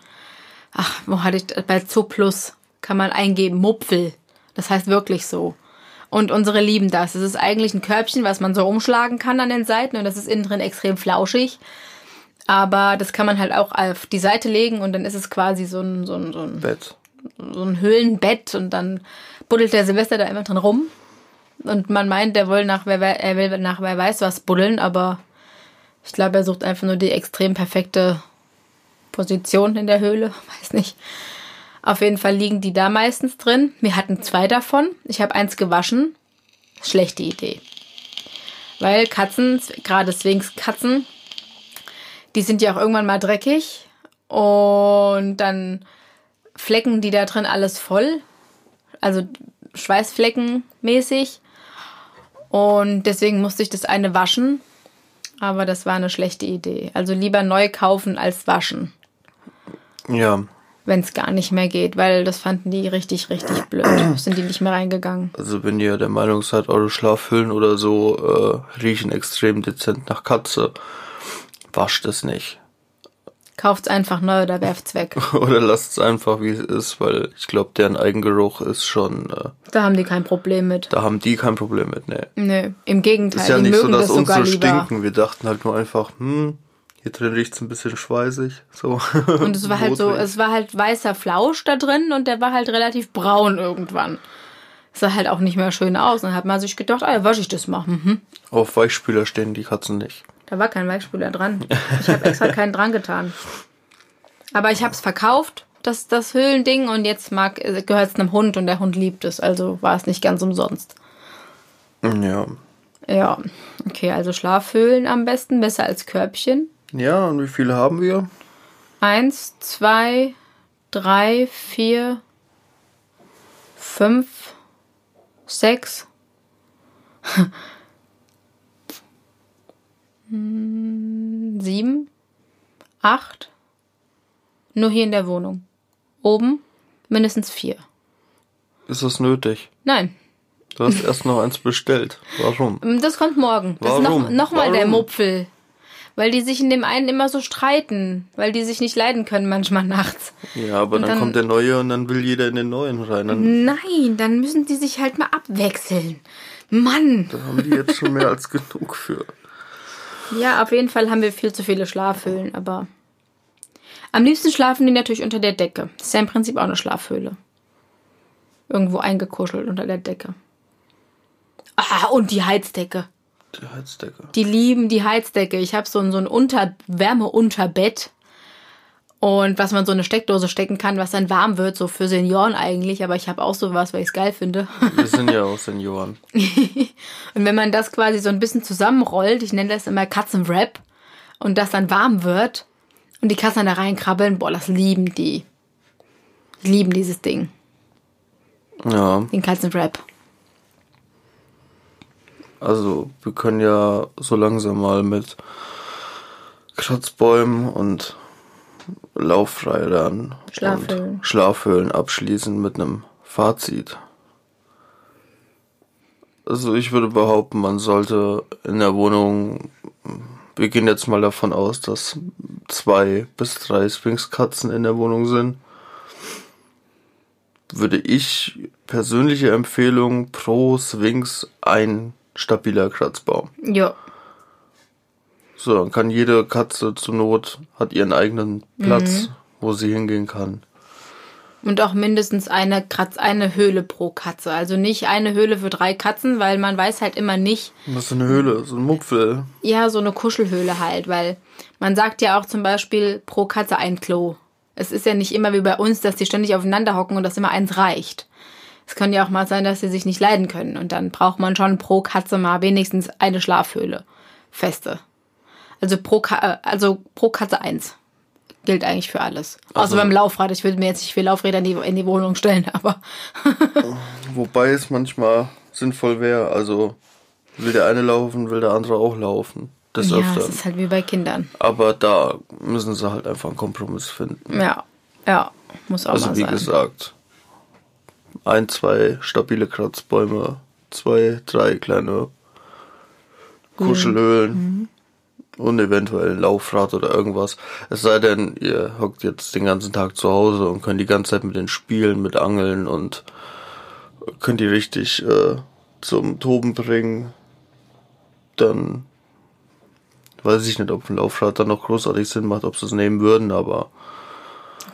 ach, wo hatte ich, bei Zooplus kann man eingeben, Mupfel. Das heißt wirklich so. Und unsere lieben das. Es ist eigentlich ein Körbchen, was man so umschlagen kann an den Seiten und das ist innen drin extrem flauschig. Aber das kann man halt auch auf die Seite legen und dann ist es quasi so ein, so ein, so ein
Bett.
so ein Höhlenbett und dann buddelt der Silvester da immer drin rum. Und man meint, der will nach wer, er will nach wer weiß was buddeln, aber ich glaube, er sucht einfach nur die extrem perfekte Position in der Höhle. Weiß nicht. Auf jeden Fall liegen die da meistens drin. Wir hatten zwei davon. Ich habe eins gewaschen. Schlechte Idee. Weil Katzen, gerade Sphinx-Katzen, die sind ja auch irgendwann mal dreckig. Und dann Flecken die da drin alles voll. Also Schweißflecken mäßig. Und deswegen musste ich das eine waschen. Aber das war eine schlechte Idee. Also lieber neu kaufen als waschen,
Ja,
wenn es gar nicht mehr geht, weil das fanden die richtig, richtig blöd. Sind die nicht mehr reingegangen.
also wenn ihr der Meinung seid, eure Schlafhüllen oder so äh, riechen extrem dezent nach Katze, wascht es nicht.
Kauft's einfach neu oder werft's weg.
Oder lasst es einfach, wie es ist, weil ich glaube, deren Eigengeruch ist schon, äh,
Da haben die kein Problem mit.
da haben die kein Problem mit, ne.
Nö, im Gegenteil,
Ist ja
die
nicht so,
mögen
dass
das sogar
unsere
lieber.
stinken. Wir dachten halt nur einfach, hm, hier drin riecht's ein bisschen schweißig, so.
Und es war halt so, es war halt weißer Flausch da drin und der war halt relativ braun irgendwann. Sah halt auch nicht mehr schön aus. Und dann hat man sich gedacht, ah, ja, wasche ich das mal. Mhm.
Auf Weichspüler stehen die Katzen nicht.
Da war kein Weichspüler dran. Ich habe extra keinen dran getan. Aber ich habe es verkauft, das, das Höhlending, und jetzt mag gehört es einem Hund und der Hund liebt es. Also war es nicht ganz umsonst.
Ja.
Ja, okay, also Schlafhöhlen am besten, besser als Körbchen.
Ja, und wie viele haben wir?
Eins, zwei, drei, vier, fünf, sechs. Hm, Sieben, acht. Nur hier in der Wohnung. Oben mindestens vier.
Ist das nötig?
Nein,
Du hast erst noch eins bestellt. Warum?
das kommt morgen. Das ist noch,
Warum?
noch mal der
Warum?
Mupfel. Weil die sich in dem einen immer so streiten. Weil die sich nicht leiden können manchmal nachts.
Ja, aber dann,
dann-
kommt der neue und dann will jeder in den neuen rein. Dann
Nein, dann müssen die sich halt mal abwechseln. Mann!
da haben die jetzt schon mehr als genug für.
Ja, auf jeden Fall haben wir viel zu viele Schlafhöhlen, aber am liebsten schlafen die natürlich unter der Decke. Das ist ja im Prinzip auch eine Schlafhöhle. Irgendwo eingekuschelt unter der Decke. Ah, und die Heizdecke.
Die Heizdecke.
Die lieben die Heizdecke. Ich habe so ein, so ein Unter Wärmeunterbett. Und was man so eine Steckdose stecken kann, was dann warm wird, so für Senioren eigentlich. Aber ich habe auch sowas, weil ich es geil finde.
Wir sind ja auch Senioren.
Und wenn man das quasi so ein bisschen zusammenrollt, ich nenne das immer Katzenwrap, und das dann warm wird und die Katzen da reinkrabbeln, boah, das lieben die. Die lieben dieses Ding,
Ja,
den Katzenwrap.
also wir können ja so langsam mal mit Kratzbäumen und Laufrädern
Schlafhöhlen.
und Schlafhöhlen abschließen mit einem Fazit. Also ich würde behaupten, man sollte in der Wohnung, wir gehen jetzt mal davon aus, dass zwei bis drei Sphinx-Katzen in der Wohnung sind, würde ich persönliche Empfehlung pro Sphinx ein stabiler Kratzbaum.
Ja,
So, dann kann jede Katze zur Not, hat ihren eigenen Platz, wo sie hingehen kann.
und auch mindestens eine Kratz, eine Höhle pro Katze. Also nicht eine Höhle für drei Katzen, weil man weiß halt immer nicht,
Was ist eine Höhle? So ein Mupfel.
ja, so eine Kuschelhöhle halt, weil man sagt ja auch zum Beispiel pro Katze ein Klo. Es ist ja nicht immer wie bei uns, dass die ständig aufeinander hocken und dass immer eins reicht. Es kann ja auch mal sein, dass sie sich nicht leiden können und dann braucht man schon pro Katze mal wenigstens eine Schlafhöhle. Feste. Also pro, Ka äh, also pro Katze eins. Gilt eigentlich für alles. Außer
Also-
beim Laufrad. Ich würde mir jetzt nicht vier Laufräder in die, in die Wohnung stellen, aber
Wobei es manchmal sinnvoll wäre, also will der eine laufen, will der andere auch laufen. Des
ja,
Öfteren.
es ist halt wie bei Kindern.
Aber da müssen sie halt einfach einen Kompromiss finden.
Ja, ja, muss auch
Also
mal
wie
sein.
gesagt, ein, zwei stabile Kratzbäume, zwei, drei kleine Kuschelhöhlen. Mhm. Und eventuell ein Laufrad oder irgendwas. Es sei denn, ihr hockt jetzt den ganzen Tag zu Hause und könnt die ganze Zeit mit den Spielen, mit Angeln und könnt die richtig äh, zum Toben bringen. Dann weiß ich nicht, ob ein Laufrad dann noch großartig Sinn macht, ob sie es nehmen würden, aber.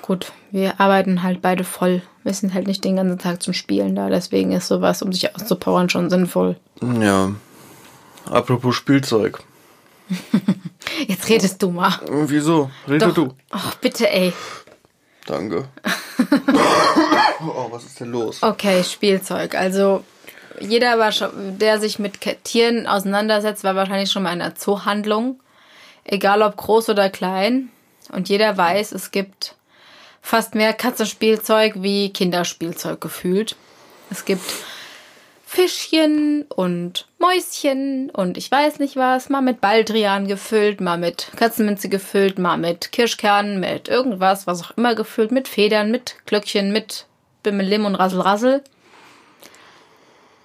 Gut, wir arbeiten halt beide voll. Wir sind halt nicht den ganzen Tag zum Spielen da, deswegen ist sowas, um sich auszupowern, schon sinnvoll.
Ja. Apropos Spielzeug.
Jetzt redest du mal.
Wieso? Rede Doch. du.
Ach, bitte, ey.
Danke. oh, was ist denn los?
Okay, Spielzeug. Also, jeder, war schon, der sich mit Tieren auseinandersetzt, war wahrscheinlich schon mal in einer Zoohandlung. Egal ob groß oder klein. Und jeder weiß, es gibt fast mehr Katzenspielzeug wie Kinderspielzeug gefühlt. Es gibt Fischchen und Mäuschen und ich weiß nicht was, mal mit Baldrian gefüllt, mal mit Katzenminze gefüllt, mal mit Kirschkernen, mit irgendwas, was auch immer gefüllt, mit Federn, mit Glöckchen, mit Bimmelim und Rassel Rassel.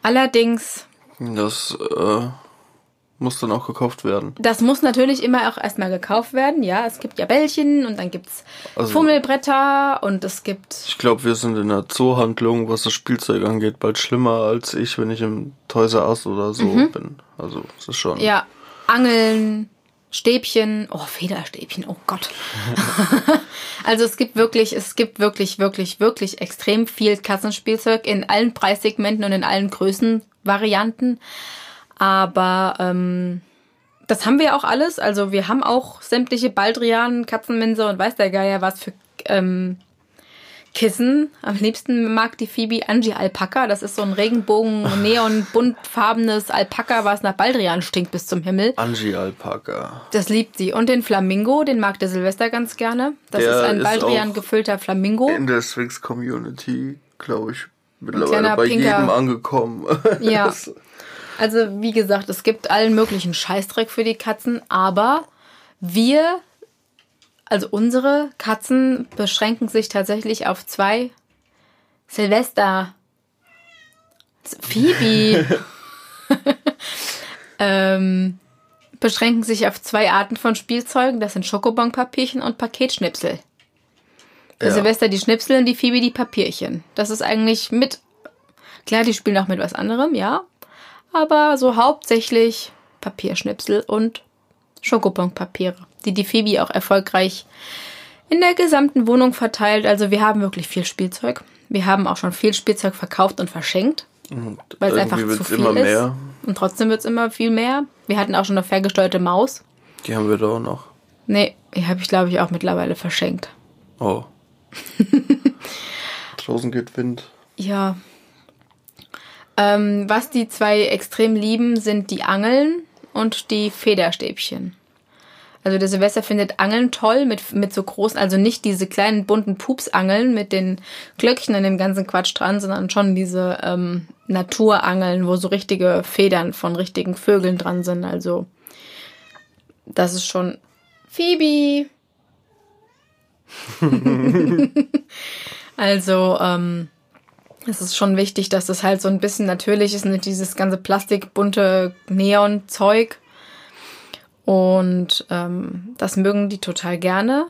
Allerdings.
Das äh, muss dann auch gekauft werden.
Das muss natürlich immer auch erstmal gekauft werden, ja. Es gibt ja Bällchen und dann gibt's also, Fummelbretter und es gibt.
Ich glaube, wir sind in einer Zoohandlung, was das Spielzeug angeht, bald schlimmer als ich, wenn ich im Toys R Us oder so mhm. bin. Also, es ist schon.
Ja, Angeln, Stäbchen, oh, Federstäbchen, oh Gott. also es gibt wirklich, es gibt wirklich, wirklich, wirklich extrem viel Kassenspielzeug in allen Preissegmenten und in allen Größenvarianten. Aber ähm, das haben wir auch alles. Also wir haben auch sämtliche Baldrian, Katzenminze und weiß der Geier was für ähm, Kissen. Am liebsten mag die Phoebe Angie Alpaka. Das ist so ein Regenbogen, neon, buntfarbenes Alpaka, was nach Baldrian stinkt bis zum Himmel.
Angie Alpaka.
Das liebt sie. Und den Flamingo, den mag der Silvester ganz gerne. Das der ist ein Baldrian gefüllter Flamingo.
In der Sphinx Community, glaube ich, mittlerweile bei pinker. jedem angekommen.
Ja. Also wie gesagt, es gibt allen möglichen Scheißdreck für die Katzen, aber wir, also unsere Katzen beschränken sich tatsächlich auf zwei Silvester. Phoebe. ähm, beschränken sich auf zwei Arten von Spielzeugen. Das sind Schokobonpapierchen und Paketschnipsel. Ja. Silvester die Schnipsel und die Phoebe die Papierchen. Das ist eigentlich mit. Klar, die spielen auch mit was anderem, ja aber so hauptsächlich Papierschnipsel und Schokobonpapiere, die die Phoebe auch erfolgreich in der gesamten Wohnung verteilt. Also wir haben wirklich viel Spielzeug. Wir haben auch schon viel Spielzeug verkauft und verschenkt, weil es einfach zu viel immer mehr. ist. Und trotzdem wird es immer viel mehr. Wir hatten auch schon eine ferngesteuerte Maus.
Die haben wir da auch noch.
Nee, die habe ich glaube ich auch mittlerweile verschenkt.
Oh. Draußen geht Wind.
Ja, ähm, was die zwei extrem lieben, sind die Angeln und die Federstäbchen. Also der Silvester findet Angeln toll mit, mit so großen, also nicht diese kleinen bunten Pupsangeln mit den Glöckchen und dem ganzen Quatsch dran, sondern schon diese ähm, Naturangeln, wo so richtige Federn von richtigen Vögeln dran sind. Also das ist schon Phoebe. also ähm, es ist schon wichtig, dass das halt so ein bisschen natürlich ist, nicht dieses ganze plastikbunte Neon-Zeug. Und ähm, das mögen die total gerne.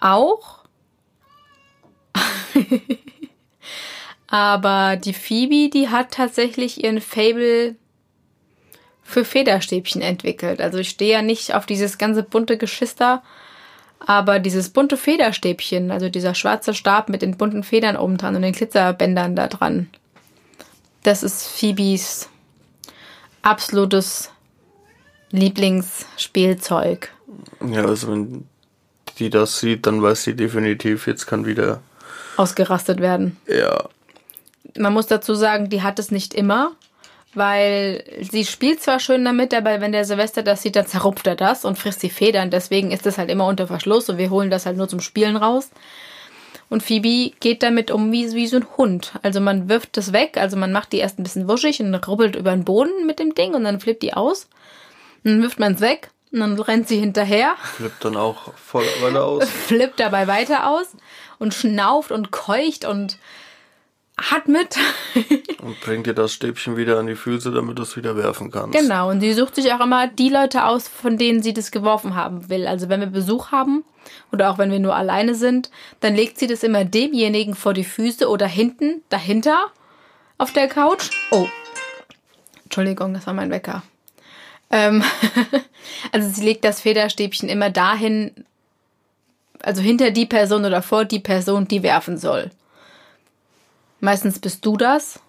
Auch. Aber die Phoebe, die hat tatsächlich ihren Fable für Federstäbchen entwickelt. Also ich stehe ja nicht auf dieses ganze bunte Geschister, aber dieses bunte Federstäbchen, also dieser schwarze Stab mit den bunten Federn oben dran und den Glitzerbändern da dran, das ist Phoebes absolutes Lieblingsspielzeug.
Ja, also wenn die das sieht, dann weiß sie definitiv, jetzt kann wieder
ausgerastet werden.
Ja.
Man muss dazu sagen, die hat es nicht immer weil sie spielt zwar schön damit, aber wenn der Silvester das sieht, dann zerrupft er das und frisst die Federn. Deswegen ist das halt immer unter Verschluss und wir holen das halt nur zum Spielen raus. Und Phoebe geht damit um wie, wie so ein Hund. Also man wirft das weg, also man macht die erst ein bisschen wuschig und rubbelt über den Boden mit dem Ding und dann flippt die aus. Und dann wirft man es weg und dann rennt sie hinterher.
Flippt dann auch voll weiter aus.
Flippt dabei weiter aus und schnauft und keucht und hart mit.
und bringt dir das Stäbchen wieder an die Füße, damit du es wieder werfen kannst.
Genau, und sie sucht sich auch immer die Leute aus, von denen sie das geworfen haben will. Also wenn wir Besuch haben oder auch wenn wir nur alleine sind, dann legt sie das immer demjenigen vor die Füße oder hinten, dahinter auf der Couch. Oh, Entschuldigung, das war mein Wecker. Ähm, also sie legt das Federstäbchen immer dahin, also hinter die Person oder vor die Person, die werfen soll. Meistens bist du das,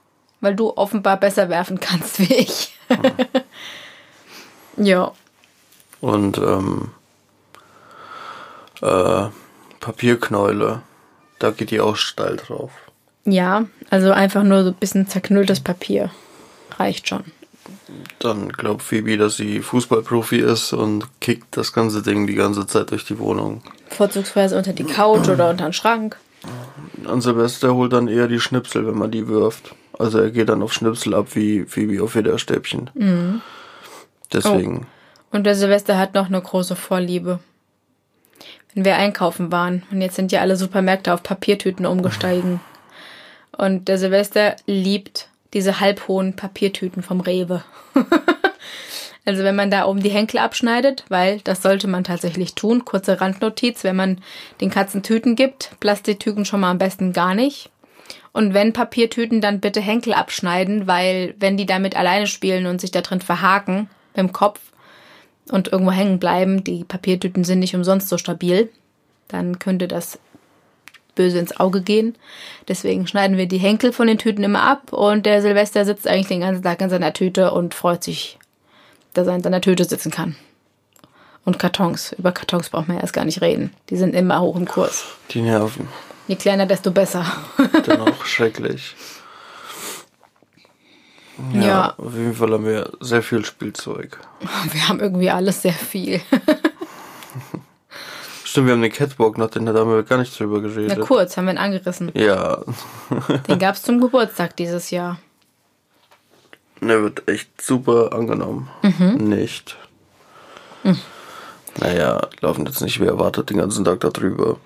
weil du offenbar besser werfen kannst wie ich. ja.
Und ähm, äh, Papierknäule, da geht die auch steil drauf.
Ja, also einfach nur so ein bisschen zerknülltes Papier. Reicht schon.
Dann glaubt Phoebe, dass sie Fußballprofi ist und kickt das ganze Ding die ganze Zeit durch die Wohnung.
Vorzugsweise unter die Couch oder unter den Schrank.
An Silvester holt dann eher die Schnipsel, wenn man die wirft. Also er geht dann auf Schnipsel ab wie Phoebe auf Federstäbchen. Mhm. Deswegen.
Oh. Und der Silvester hat noch eine große Vorliebe. Wenn wir einkaufen waren und jetzt sind ja alle Supermärkte auf Papiertüten umgestiegen. Und der Silvester liebt diese halbhohen Papiertüten vom Rewe. also wenn man da oben die Henkel abschneidet, weil das sollte man tatsächlich tun. Kurze Randnotiz, wenn man den Katzen Tüten gibt, Plastiktüten schon mal am besten gar nicht. Und wenn Papiertüten, dann bitte Henkel abschneiden, weil wenn die damit alleine spielen und sich da drin verhaken dem Kopf und irgendwo hängen bleiben, die Papiertüten sind nicht umsonst so stabil, dann könnte das böse ins Auge gehen. Deswegen schneiden wir die Henkel von den Tüten immer ab und der Silvester sitzt eigentlich den ganzen Tag in seiner Tüte und freut sich, dass er in seiner Tüte sitzen kann. Und Kartons. Über Kartons braucht man erst gar nicht reden. Die sind immer hoch im Kurs.
Die nerven.
Je kleiner, desto besser.
Dann auch schrecklich. Ja, ja, Auf jeden Fall haben wir sehr viel Spielzeug.
Wir haben irgendwie alles sehr viel.
Stimmt, wir haben den Catwalk noch, den, haben wir gar nicht drüber geredet.
Na kurz, haben wir ihn angerissen.
Ja.
den gab es zum Geburtstag dieses Jahr.
Der wird echt super angenommen. Mhm. Nicht. Mhm. Naja, laufen jetzt nicht wie erwartet den ganzen Tag darüber.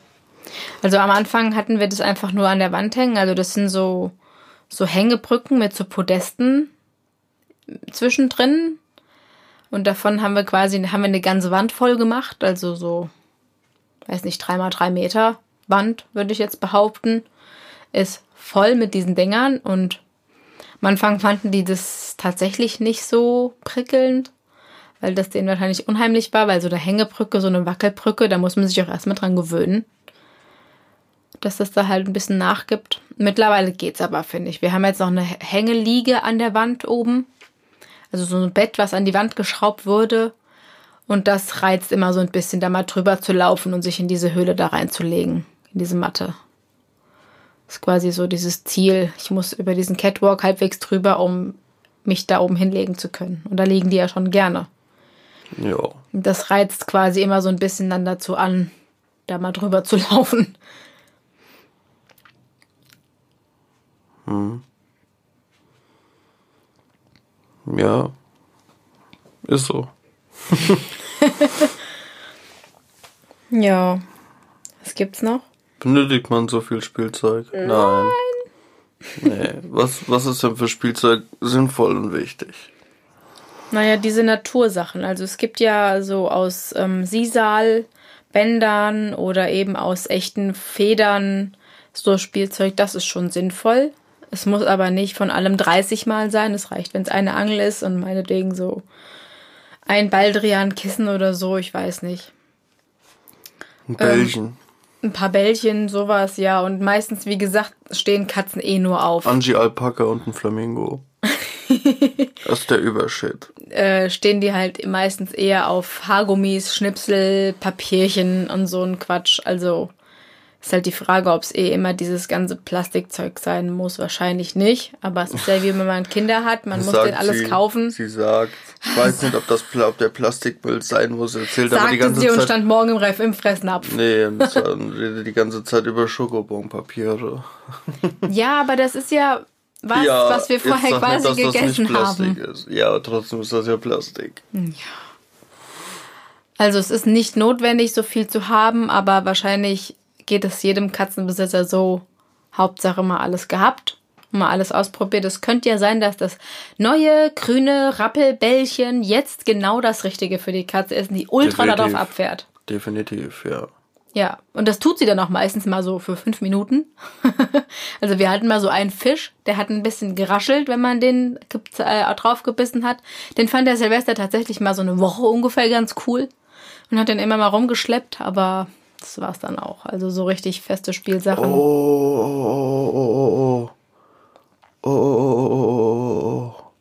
Also am Anfang hatten wir das einfach nur an der Wand hängen. Also das sind so, so Hängebrücken mit so Podesten zwischendrin. Und davon haben wir quasi, haben wir eine ganze Wand voll gemacht. Also so weiß nicht, drei mal drei Meter Wand, würde ich jetzt behaupten, ist voll mit diesen Dingern und am Anfang fanden die das tatsächlich nicht so prickelnd, weil das denen wahrscheinlich unheimlich war, weil so eine Hängebrücke, so eine Wackelbrücke, da muss man sich auch erstmal dran gewöhnen, dass das da halt ein bisschen nachgibt. Mittlerweile geht's aber, finde ich. Wir haben jetzt noch eine Hängeliege an der Wand oben. Also so ein Bett, was an die Wand geschraubt wurde. Und das reizt immer so ein bisschen, da mal drüber zu laufen und sich in diese Höhle da reinzulegen, in diese Matte. Das ist quasi so dieses Ziel. Ich muss über diesen Catwalk halbwegs drüber, um mich da oben hinlegen zu können. Und da liegen die ja schon gerne.
Ja.
Das reizt quasi immer so ein bisschen dann dazu an, da mal drüber zu laufen.
Hm. Ja. Ist so.
ja. Was gibt's noch?
Benötigt man so viel Spielzeug? Nein. Nein. Nee. Was, was ist denn für Spielzeug sinnvoll und wichtig?
Naja, diese Natursachen. Also es gibt ja so aus ähm, Sisal, Bändern oder eben aus echten Federn so Spielzeug, das ist schon sinnvoll. Es muss aber nicht von allem 30 Mal sein. Es reicht, wenn es eine Angel ist und meinetwegen so ein Baldrian-Kissen oder so, ich weiß nicht.
Ein Bällchen. Ähm,
ein paar Bällchen, sowas, ja. Und meistens, wie gesagt, stehen Katzen eh nur auf.
Angie Alpaka und ein Flamingo. das ist der Übershit.
Äh, stehen die halt meistens eher auf Haargummis, Schnipsel, Papierchen und so ein Quatsch. Also ist halt die Frage, ob es eh immer dieses ganze Plastikzeug sein muss. Wahrscheinlich nicht. Aber es ist ja wie wenn man Kinder hat, man muss denn alles
sie,
kaufen.
Sie sagt, ich weiß nicht, ob das ob der Plastikmüll sein muss. Erzählt Sagte aber die ganze
sie
Zeit.
und stand morgen im Ref im Fressnapf.
Nee, und redet die ganze Zeit über Schokobonpapiere.
ja, aber das ist ja was, ja, was wir vorher quasi nicht, gegessen das
haben. Ist. Ja, aber trotzdem ist das ja Plastik.
Ja. Also es ist nicht notwendig, so viel zu haben, aber wahrscheinlich geht es jedem Katzenbesitzer so, Hauptsache mal alles gehabt. mal alles ausprobiert. Es könnte ja sein, dass das neue grüne Rappelbällchen jetzt genau das Richtige für die Katze ist, die ultra
Definitiv.
darauf abfährt.
Definitiv, ja.
Ja, und das tut sie dann auch meistens mal so für fünf Minuten. also wir hatten mal so einen Fisch, der hat ein bisschen geraschelt, wenn man den äh, draufgebissen hat. Den fand der Silvester tatsächlich mal so eine Woche ungefähr ganz cool und hat den immer mal rumgeschleppt, aber das war's dann auch. Also so richtig feste Spielsachen.
Oh, oh, oh, oh, oh, oh, oh, oh, oh,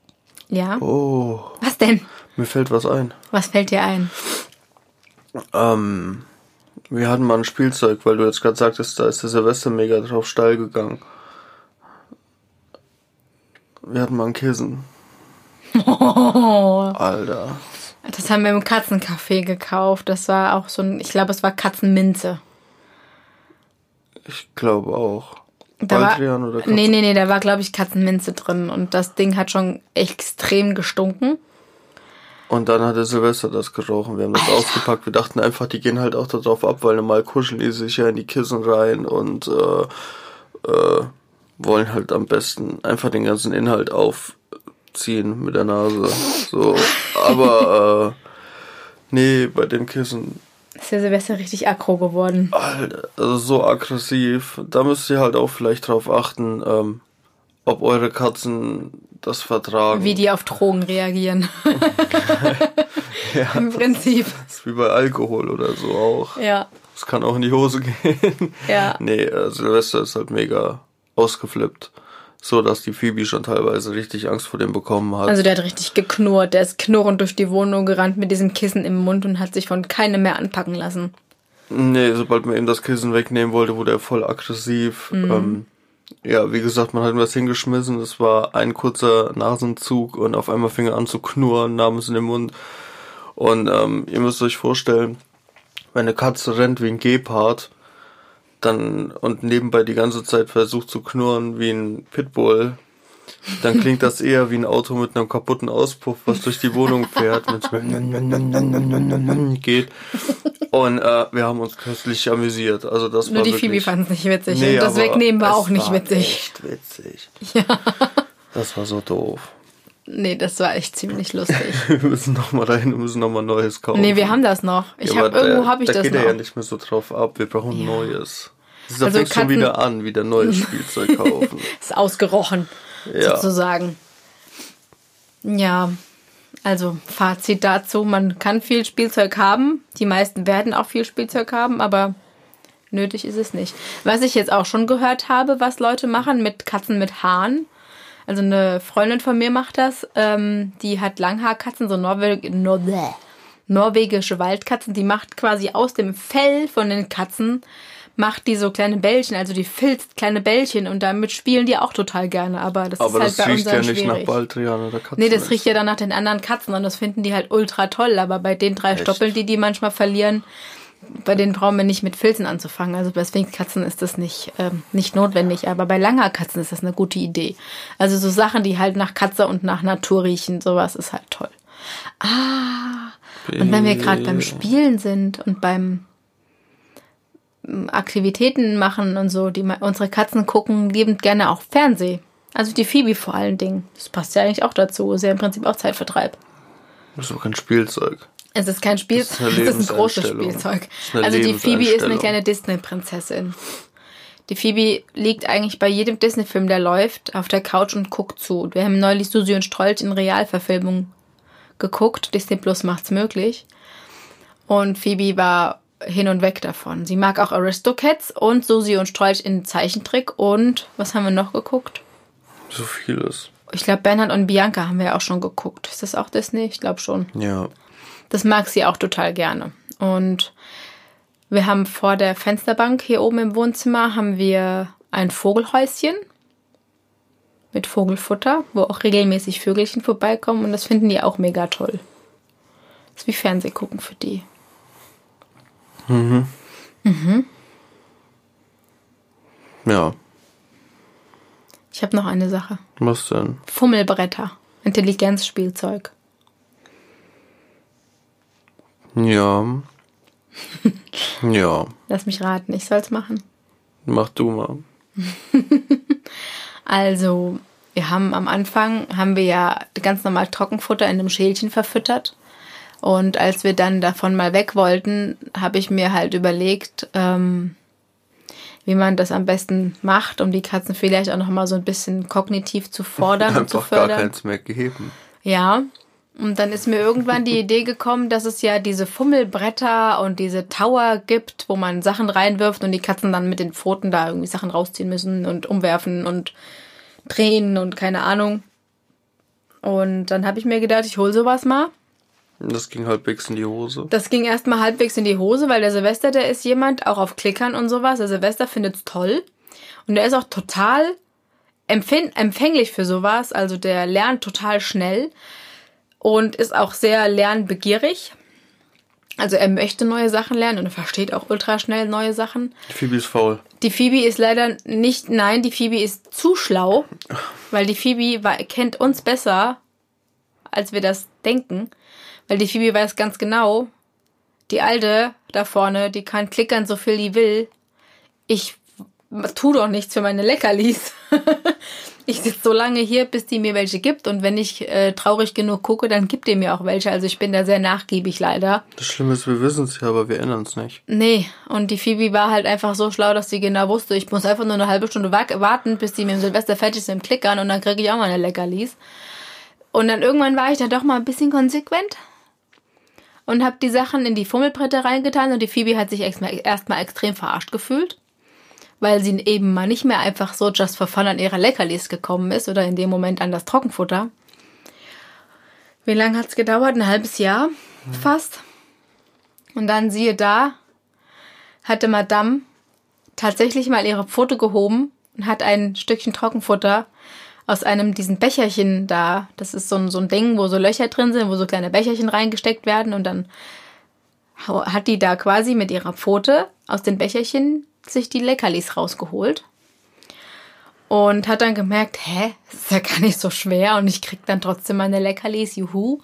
Ja.
oh, oh.
Was denn?
Mir fällt was ein.
Was fällt dir ein?
Ähm, wir hatten mal ein Spielzeug, weil du jetzt gerade sagtest, da ist der Silvester mega drauf steil gegangen. Wir hatten mal ein Kissen.
Oh,
Alter.
Das haben wir im Katzencafé gekauft. Das war auch so ein, ich glaube, es war Katzenminze.
Ich glaube auch.
Da war,
oder Katze?
nee, nee, nee, da war, glaube ich, Katzenminze drin. Und das Ding hat schon extrem gestunken.
Und dann hat der Silvester das gerochen. Wir haben das ausgepackt. Wir dachten einfach, die gehen halt auch darauf ab, weil normal kuscheln die sich ja in die Kissen rein und äh, äh, wollen halt am besten einfach den ganzen Inhalt aufziehen mit der Nase. So. Aber äh, nee, bei dem Kissen,
Ist der Silvester richtig aggro geworden.
Alter, also so aggressiv. Da müsst ihr halt auch vielleicht drauf achten, ähm, ob eure Katzen das vertragen.
Wie die auf Drogen reagieren.
ja,
Im Prinzip.
das ist wie bei Alkohol oder so auch.
Ja.
Es kann auch in die Hose gehen.
Ja.
Nee, äh, Silvester ist halt mega ausgeflippt. So, dass die Phoebe schon teilweise richtig Angst vor dem bekommen hat.
Also der hat richtig geknurrt. Der ist knurrend durch die Wohnung gerannt mit diesem Kissen im Mund und hat sich von keinem mehr anpacken lassen.
nee, sobald man ihm das Kissen wegnehmen wollte, wurde er voll aggressiv.
Mhm.
Ähm, ja, wie gesagt, man hat ihm was hingeschmissen. Es war ein kurzer Nasenzug und auf einmal fing er an zu knurren, nahm es in den Mund. Und ähm, ihr müsst euch vorstellen, wenn eine Katze rennt wie ein Gepard, dann und nebenbei die ganze Zeit versucht zu knurren wie ein Pitbull, dann klingt das eher wie ein Auto mit einem kaputten Auspuff, was durch die Wohnung fährt, mit geht. Und äh, wir haben uns köstlich amüsiert. Also das
Nur
war
die
wirklich,
Phoebe fand es nicht witzig.
Nee,
und das Wegnehmen war auch nicht witzig.
Echt witzig. Ja. Das war so doof.
Nee, das war echt ziemlich lustig.
Wir müssen noch mal dahin, wir müssen noch mal Neues kaufen.
nee, wir haben das noch. Ich
Ja,
hab, irgendwo
da-
habe ich
da
das
geht
noch.
er ja nicht mehr so drauf ab. Wir brauchen
Ja.
Neues. Da
Also
fängt schon wieder an, wieder neues Spielzeug kaufen.
Ist ausgerochen,
Ja.
sozusagen. Ja, also Fazit dazu, man kann viel Spielzeug haben. Die meisten werden auch viel Spielzeug haben, aber nötig ist es nicht. Was ich jetzt auch schon gehört habe, was Leute machen mit Katzen mit Haaren. Also eine Freundin von mir macht das. Ähm, die hat Langhaarkatzen, so Norwe Nor norwegische Waldkatzen. Die macht quasi aus dem Fell von den Katzen macht die so kleine Bällchen, also die filzt kleine Bällchen und damit spielen die auch total gerne. Aber das
Aber
ist
das
halt bei
riecht
uns
ja nicht nach
schwierig.
Baldrian oder Katzen.
Nee, das riecht ja dann nach den anderen Katzen und das finden die halt ultra toll. Aber bei den drei
Echt?
Stoppeln, die die manchmal verlieren, bei denen brauchen wir nicht mit Filzen anzufangen. Also bei Sphinxkatzen ist das nicht, ähm, nicht notwendig. Aber bei Langerkatzen ist das eine gute Idee. Also so Sachen, die halt nach Katze und nach Natur riechen, sowas ist halt toll. Ah, und wenn wir gerade beim Spielen sind und beim ähm, Aktivitäten machen und so, die unsere Katzen gucken liebend gerne auch Fernseh. Also die Phoebe vor allen Dingen. Das passt ja eigentlich auch dazu. Ist ja im Prinzip auch Zeitvertreib.
Das ist doch kein Spielzeug.
Es ist kein Spiel,
Das ist eine
es ist ein großes. Spielzeug. Also die Phoebe ist eine kleine Disney-Prinzessin. Die Phoebe liegt eigentlich bei jedem Disney-Film, der läuft, auf der Couch und guckt zu. Wir haben neulich Susi und Strolch in Realverfilmung geguckt. Disney Plus macht's möglich. Und Phoebe war hin und weg davon. Sie mag auch Aristocats und Susi und Strolch in Zeichentrick. Und was haben wir noch geguckt?
So vieles.
Ich glaube, Bernhard und Bianca haben wir auch schon geguckt. Ist das auch Disney? Ich glaube schon.
Ja.
Das mag sie auch total gerne. Und wir haben vor der Fensterbank hier oben im Wohnzimmer haben wir ein Vogelhäuschen mit Vogelfutter, wo auch regelmäßig Vögelchen vorbeikommen und das finden die auch mega toll. Das ist wie Fernsehgucken für die.
Ja.
Ich habe noch eine Sache.
Was denn?
Fummelbretter. Intelligenzspielzeug.
Ja. ja.
Lass mich raten, ich soll's machen.
Mach du mal.
Also, wir haben am Anfang, haben wir ja ganz normal Trockenfutter in einem Schälchen verfüttert. Und als wir dann davon mal weg wollten, habe ich mir halt überlegt, ähm, wie man das am besten macht, um die Katzen vielleicht auch noch mal so ein bisschen kognitiv zu fordern und zu
Einfach gar
fördern.
keins mehr geben.
Ja. Und dann ist mir irgendwann die Idee gekommen, dass es ja diese Fummelbretter und diese Tower gibt, wo man Sachen reinwirft und die Katzen dann mit den Pfoten da irgendwie Sachen rausziehen müssen und umwerfen und drehen und keine Ahnung. Und dann habe ich mir gedacht, ich hol sowas mal.
Das ging halbwegs in die Hose.
Das ging erstmal halbwegs in die Hose, weil der Silvester, der ist jemand, auch auf Klickern und sowas. Der Silvester findet's toll. Und der ist auch total empfänglich für sowas. Also der lernt total schnell und ist auch sehr lernbegierig. Also er möchte neue Sachen lernen und er versteht auch ultra schnell neue Sachen.
Phoebe ist faul.
Die Phoebe ist leider nicht, nein, die Phoebe ist zu schlau, weil die Phoebe kennt uns besser, als wir das denken. Weil die Phoebe weiß ganz genau, die Alte da vorne, die kann klickern so viel die will. Ich tu doch nichts für meine Leckerlis. Ich sitze so lange hier, bis die mir welche gibt und wenn ich äh, traurig genug gucke, dann gibt die mir auch welche. Also ich bin da sehr nachgiebig leider.
Das Schlimme ist, wir wissen es ja, aber wir erinnern es nicht.
Nee, und die Phoebe war halt einfach so schlau, dass sie genau wusste, ich muss einfach nur eine halbe Stunde wa- warten, bis die mit dem Silvester fertig sind im Klickern und dann kriege ich auch meine Leckerlis. Und dann irgendwann war ich dann doch mal ein bisschen konsequent und habe die Sachen in die Fummelbretter reingetan und die Phoebe hat sich erstmal extrem verarscht gefühlt, weil sie eben mal nicht mehr einfach so just for fun an ihre Leckerlis gekommen ist oder in dem Moment an das Trockenfutter. Wie lange hat's gedauert? Ein halbes Jahr fast. Und dann siehe da, hatte Madame tatsächlich mal ihre Pfote gehoben und hat ein Stückchen Trockenfutter aus einem diesen Becherchen da. Das ist so ein, so ein Ding, wo so Löcher drin sind, wo so kleine Becherchen reingesteckt werden und dann hat die da quasi mit ihrer Pfote aus den Becherchen sich die Leckerlis rausgeholt. Und hat dann gemerkt, hä, das ist ja gar nicht so schwer und ich krieg dann trotzdem meine Leckerlis, juhu.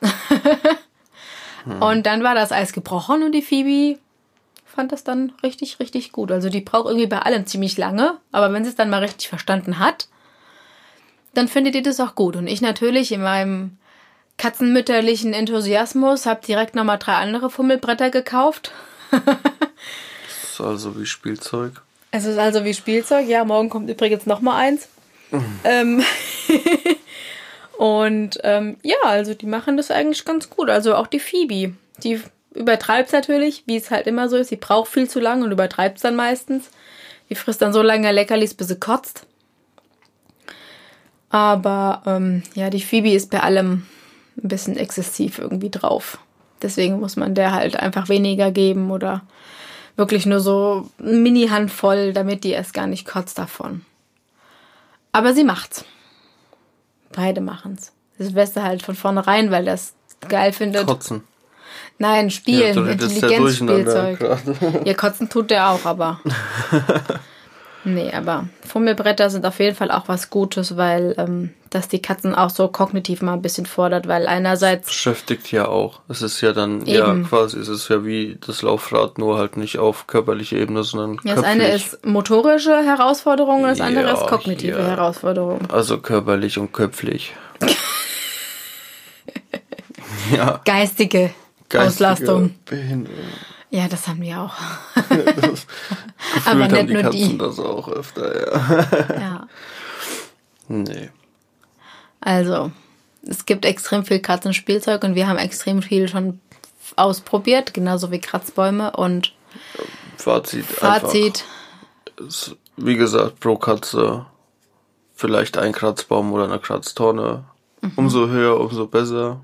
Und dann war das Eis gebrochen und die Phoebe fand das dann richtig, richtig gut. Also die braucht irgendwie bei allem ziemlich lange, aber wenn sie es dann mal richtig verstanden hat, dann findet ihr das auch gut. Und ich natürlich in meinem katzenmütterlichen Enthusiasmus habe direkt nochmal drei andere Fummelbretter gekauft.
Also wie Spielzeug.
Es ist also wie Spielzeug. Ja, morgen kommt übrigens noch mal eins. ähm, und ähm, ja, also die machen das eigentlich ganz gut. Also auch die Phoebe. Die übertreibt natürlich, wie es halt immer so ist. Sie braucht viel zu lange und übertreibt es dann meistens. Die frisst dann so lange Leckerlis, bis sie kotzt. Aber ähm, ja, die Phoebe ist bei allem ein bisschen exzessiv irgendwie drauf. Deswegen muss man der halt einfach weniger geben oder wirklich nur so eine Mini-Handvoll, damit die erst gar nicht kotzt davon. Aber sie macht's. Beide machen's. Silvester halt von vornherein, weil das geil findet.
Kotzen.
Nein, spielen,
ja
Intelligenzspielzeug.
gerade.
Ja, kotzen tut der auch, aber. nee, aber Fummelbretter sind auf jeden Fall auch was Gutes, weil ähm, das die Katzen auch so kognitiv mal ein bisschen fordert, weil einerseits
Beschäftigt ja auch. Es ist ja dann,
Eben.
ja, quasi, es ist ja wie das Laufrad, nur halt nicht auf körperlicher Ebene, sondern
ja, das
köpflich.
eine ist motorische Herausforderung und das andere
Ja,
ist kognitive
ja.
Herausforderung.
Also körperlich und köpflich. ja.
Geistige,
geistige
Auslastung.
Behinderung.
Ja, das haben wir auch.
Gefühlt
Aber
haben
nicht
die
nur
Katzen
die.
das auch öfter, ja.
Ja.
Nee.
Also, es gibt extrem viel Katzenspielzeug und wir haben extrem viel schon ausprobiert, genauso wie Kratzbäume und
Fazit,
Fazit.
einfach. Ist, wie gesagt, pro Katze vielleicht ein Kratzbaum oder eine Kratztonne.
Mhm.
Umso höher, umso besser.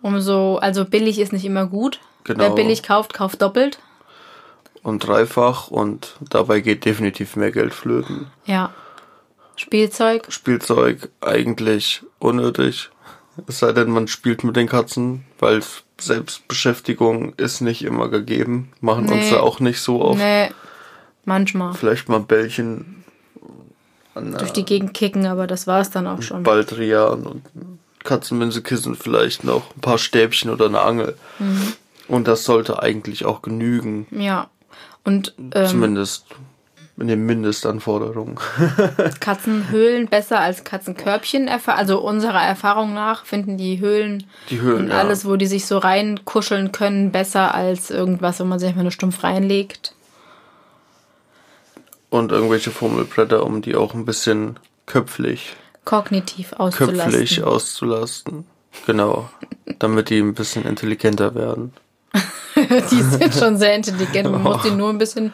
Umso, also billig ist nicht immer gut.
Genau.
Wer billig kauft, kauft doppelt.
Und dreifach und dabei geht definitiv mehr Geld flöten.
Ja. Spielzeug.
Spielzeug eigentlich unnötig. Es sei denn, man spielt mit den Katzen, weil Selbstbeschäftigung ist nicht immer gegeben. Machen uns
Nee.
da auch nicht so oft.
Nee. Manchmal.
Vielleicht mal ein Bällchen an
Durch die Gegend kicken, aber das war es dann auch schon.
Baldrian und Katzenminzekissen vielleicht noch, ein paar Stäbchen oder eine Angel.
Mhm.
Und das sollte eigentlich auch genügen.
Ja. Und ähm,
Zumindest in den Mindestanforderungen.
Katzenhöhlen besser als Katzenkörbchen. Also unserer Erfahrung nach finden die Höhlen,
Die Höhlen,
und
ja.
alles, wo die sich so reinkuscheln können, besser als irgendwas, wo man sich einfach nur stumpf reinlegt.
Und irgendwelche Fummelbretter, um die auch ein bisschen köpflich,
Kognitiv auszulasten.
köpflich auszulasten. Genau. Damit die ein bisschen intelligenter werden.
Die sind schon sehr intelligent. Man muss die nur ein bisschen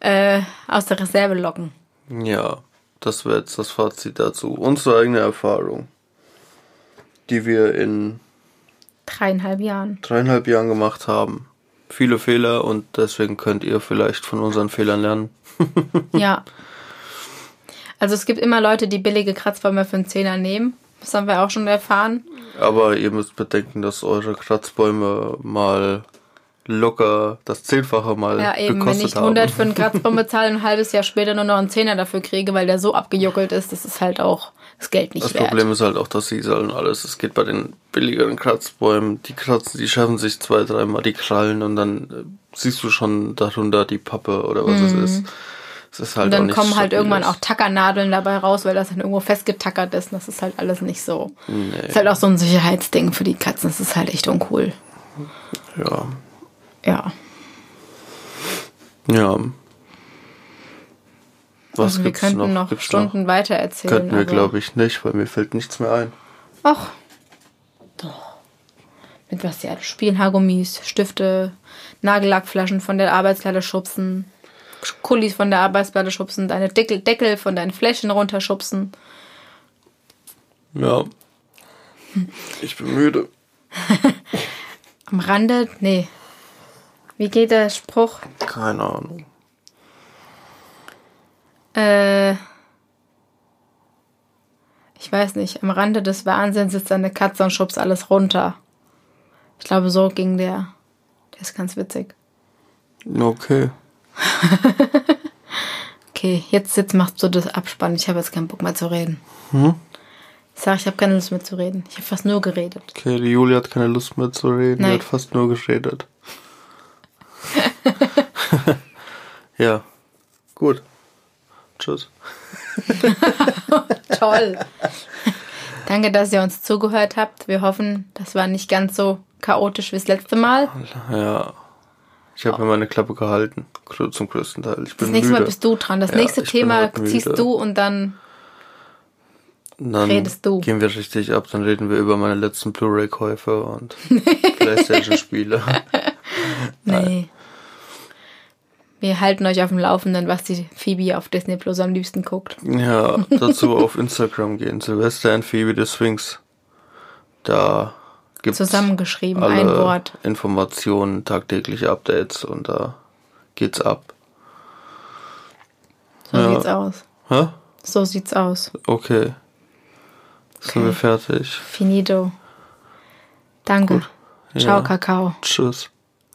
äh, aus der Reserve locken.
Ja, das wäre jetzt das Fazit dazu. Unsere eigene Erfahrung, die wir in
Dreieinhalb Jahren.
dreieinhalb Jahren gemacht haben. Viele Fehler und deswegen könnt ihr vielleicht von unseren Fehlern lernen.
Ja. Also es gibt immer Leute, die billige Kratzbäume für einen Zehner nehmen. Das haben wir auch schon erfahren.
Aber ihr müsst bedenken, dass eure Kratzbäume mal locker das Zehnfache mal
Ja, eben, wenn
gekostet
ich
haben.
100 für einen Kratzbaum bezahle und ein halbes Jahr später nur noch einen Zehner dafür kriege, weil der so abgejuckelt ist, das ist halt auch das Geld nicht
Das
wert.
Problem ist halt auch das Sisal und alles. Es geht bei den billigeren Kratzbäumen, die kratzen, die schaffen sich zwei, dreimal die Krallen und dann äh, siehst du schon darunter die Pappe oder was es ist. Es ist halt
Mhm. und dann kommen halt irgendwann auch. Tackernadeln dabei raus, weil das dann irgendwo festgetackert ist. Und das ist halt alles nicht so.
Nee.
Das ist halt auch so ein Sicherheitsding für die Katzen. Das ist halt echt uncool.
Ja.
Ja.
Ja. Was
also wir könnten
noch?
noch Stunden weiter erzählen.
Könnten wir, glaube ich, nicht, weil mir fällt nichts mehr ein.
Ach, doch. Mit was die alle spielen. Haargummis, Stifte, Nagellackflaschen von der Arbeitsplatte schubsen, Kullis von der Arbeitsplatte schubsen, deine Deckel, Deckel von deinen Fläschchen runterschubsen.
Ja. Ich bin müde.
Am Rande, nee. Wie geht der Spruch?
Keine Ahnung.
Äh, ich weiß nicht. Am Rande des Wahnsinns sitzt eine Katze und schubst alles runter. Ich glaube, so ging der. Der ist ganz witzig.
Okay.
Okay, jetzt, jetzt machst du das Abspann. Ich habe jetzt keinen Bock mehr zu reden. Ich sag, ich habe keine Lust mehr zu reden. Ich habe fast nur geredet.
Okay, die Julia hat keine Lust mehr zu reden. Die
Nein.
hat fast nur geredet. ja. Gut. Tschüss.
Toll. Danke, dass ihr uns zugehört habt. Wir hoffen, das war nicht ganz so chaotisch wie das letzte Mal.
Ja. Ich habe mir meine Klappe gehalten. Zum größten Teil. Ich
Das nächste Mal
müde.
bist du dran. Das
Ja,
nächste Thema
müde.
ziehst du und dann.
Dann
redest du.
gehen wir richtig ab. Dann reden wir über meine letzten Blu-ray-Käufe und Playstation-Spiele.
Nee. Wir halten euch auf dem Laufenden, was die Phoebe auf Disney Plus am liebsten guckt.
Ja, dazu auf Instagram gehen. Silvester and Phoebe the Sphinx. Da gibt's
Zusammengeschrieben,
alle
ein Wort.
Informationen, tagtägliche Updates und da geht's ab.
So
Ja.
sieht's aus.
Hä?
So sieht's aus.
Okay. Sind wir fertig.
Finito. Danke.
Gut.
Ciao,
Ja.
Kakao.
Tschüss.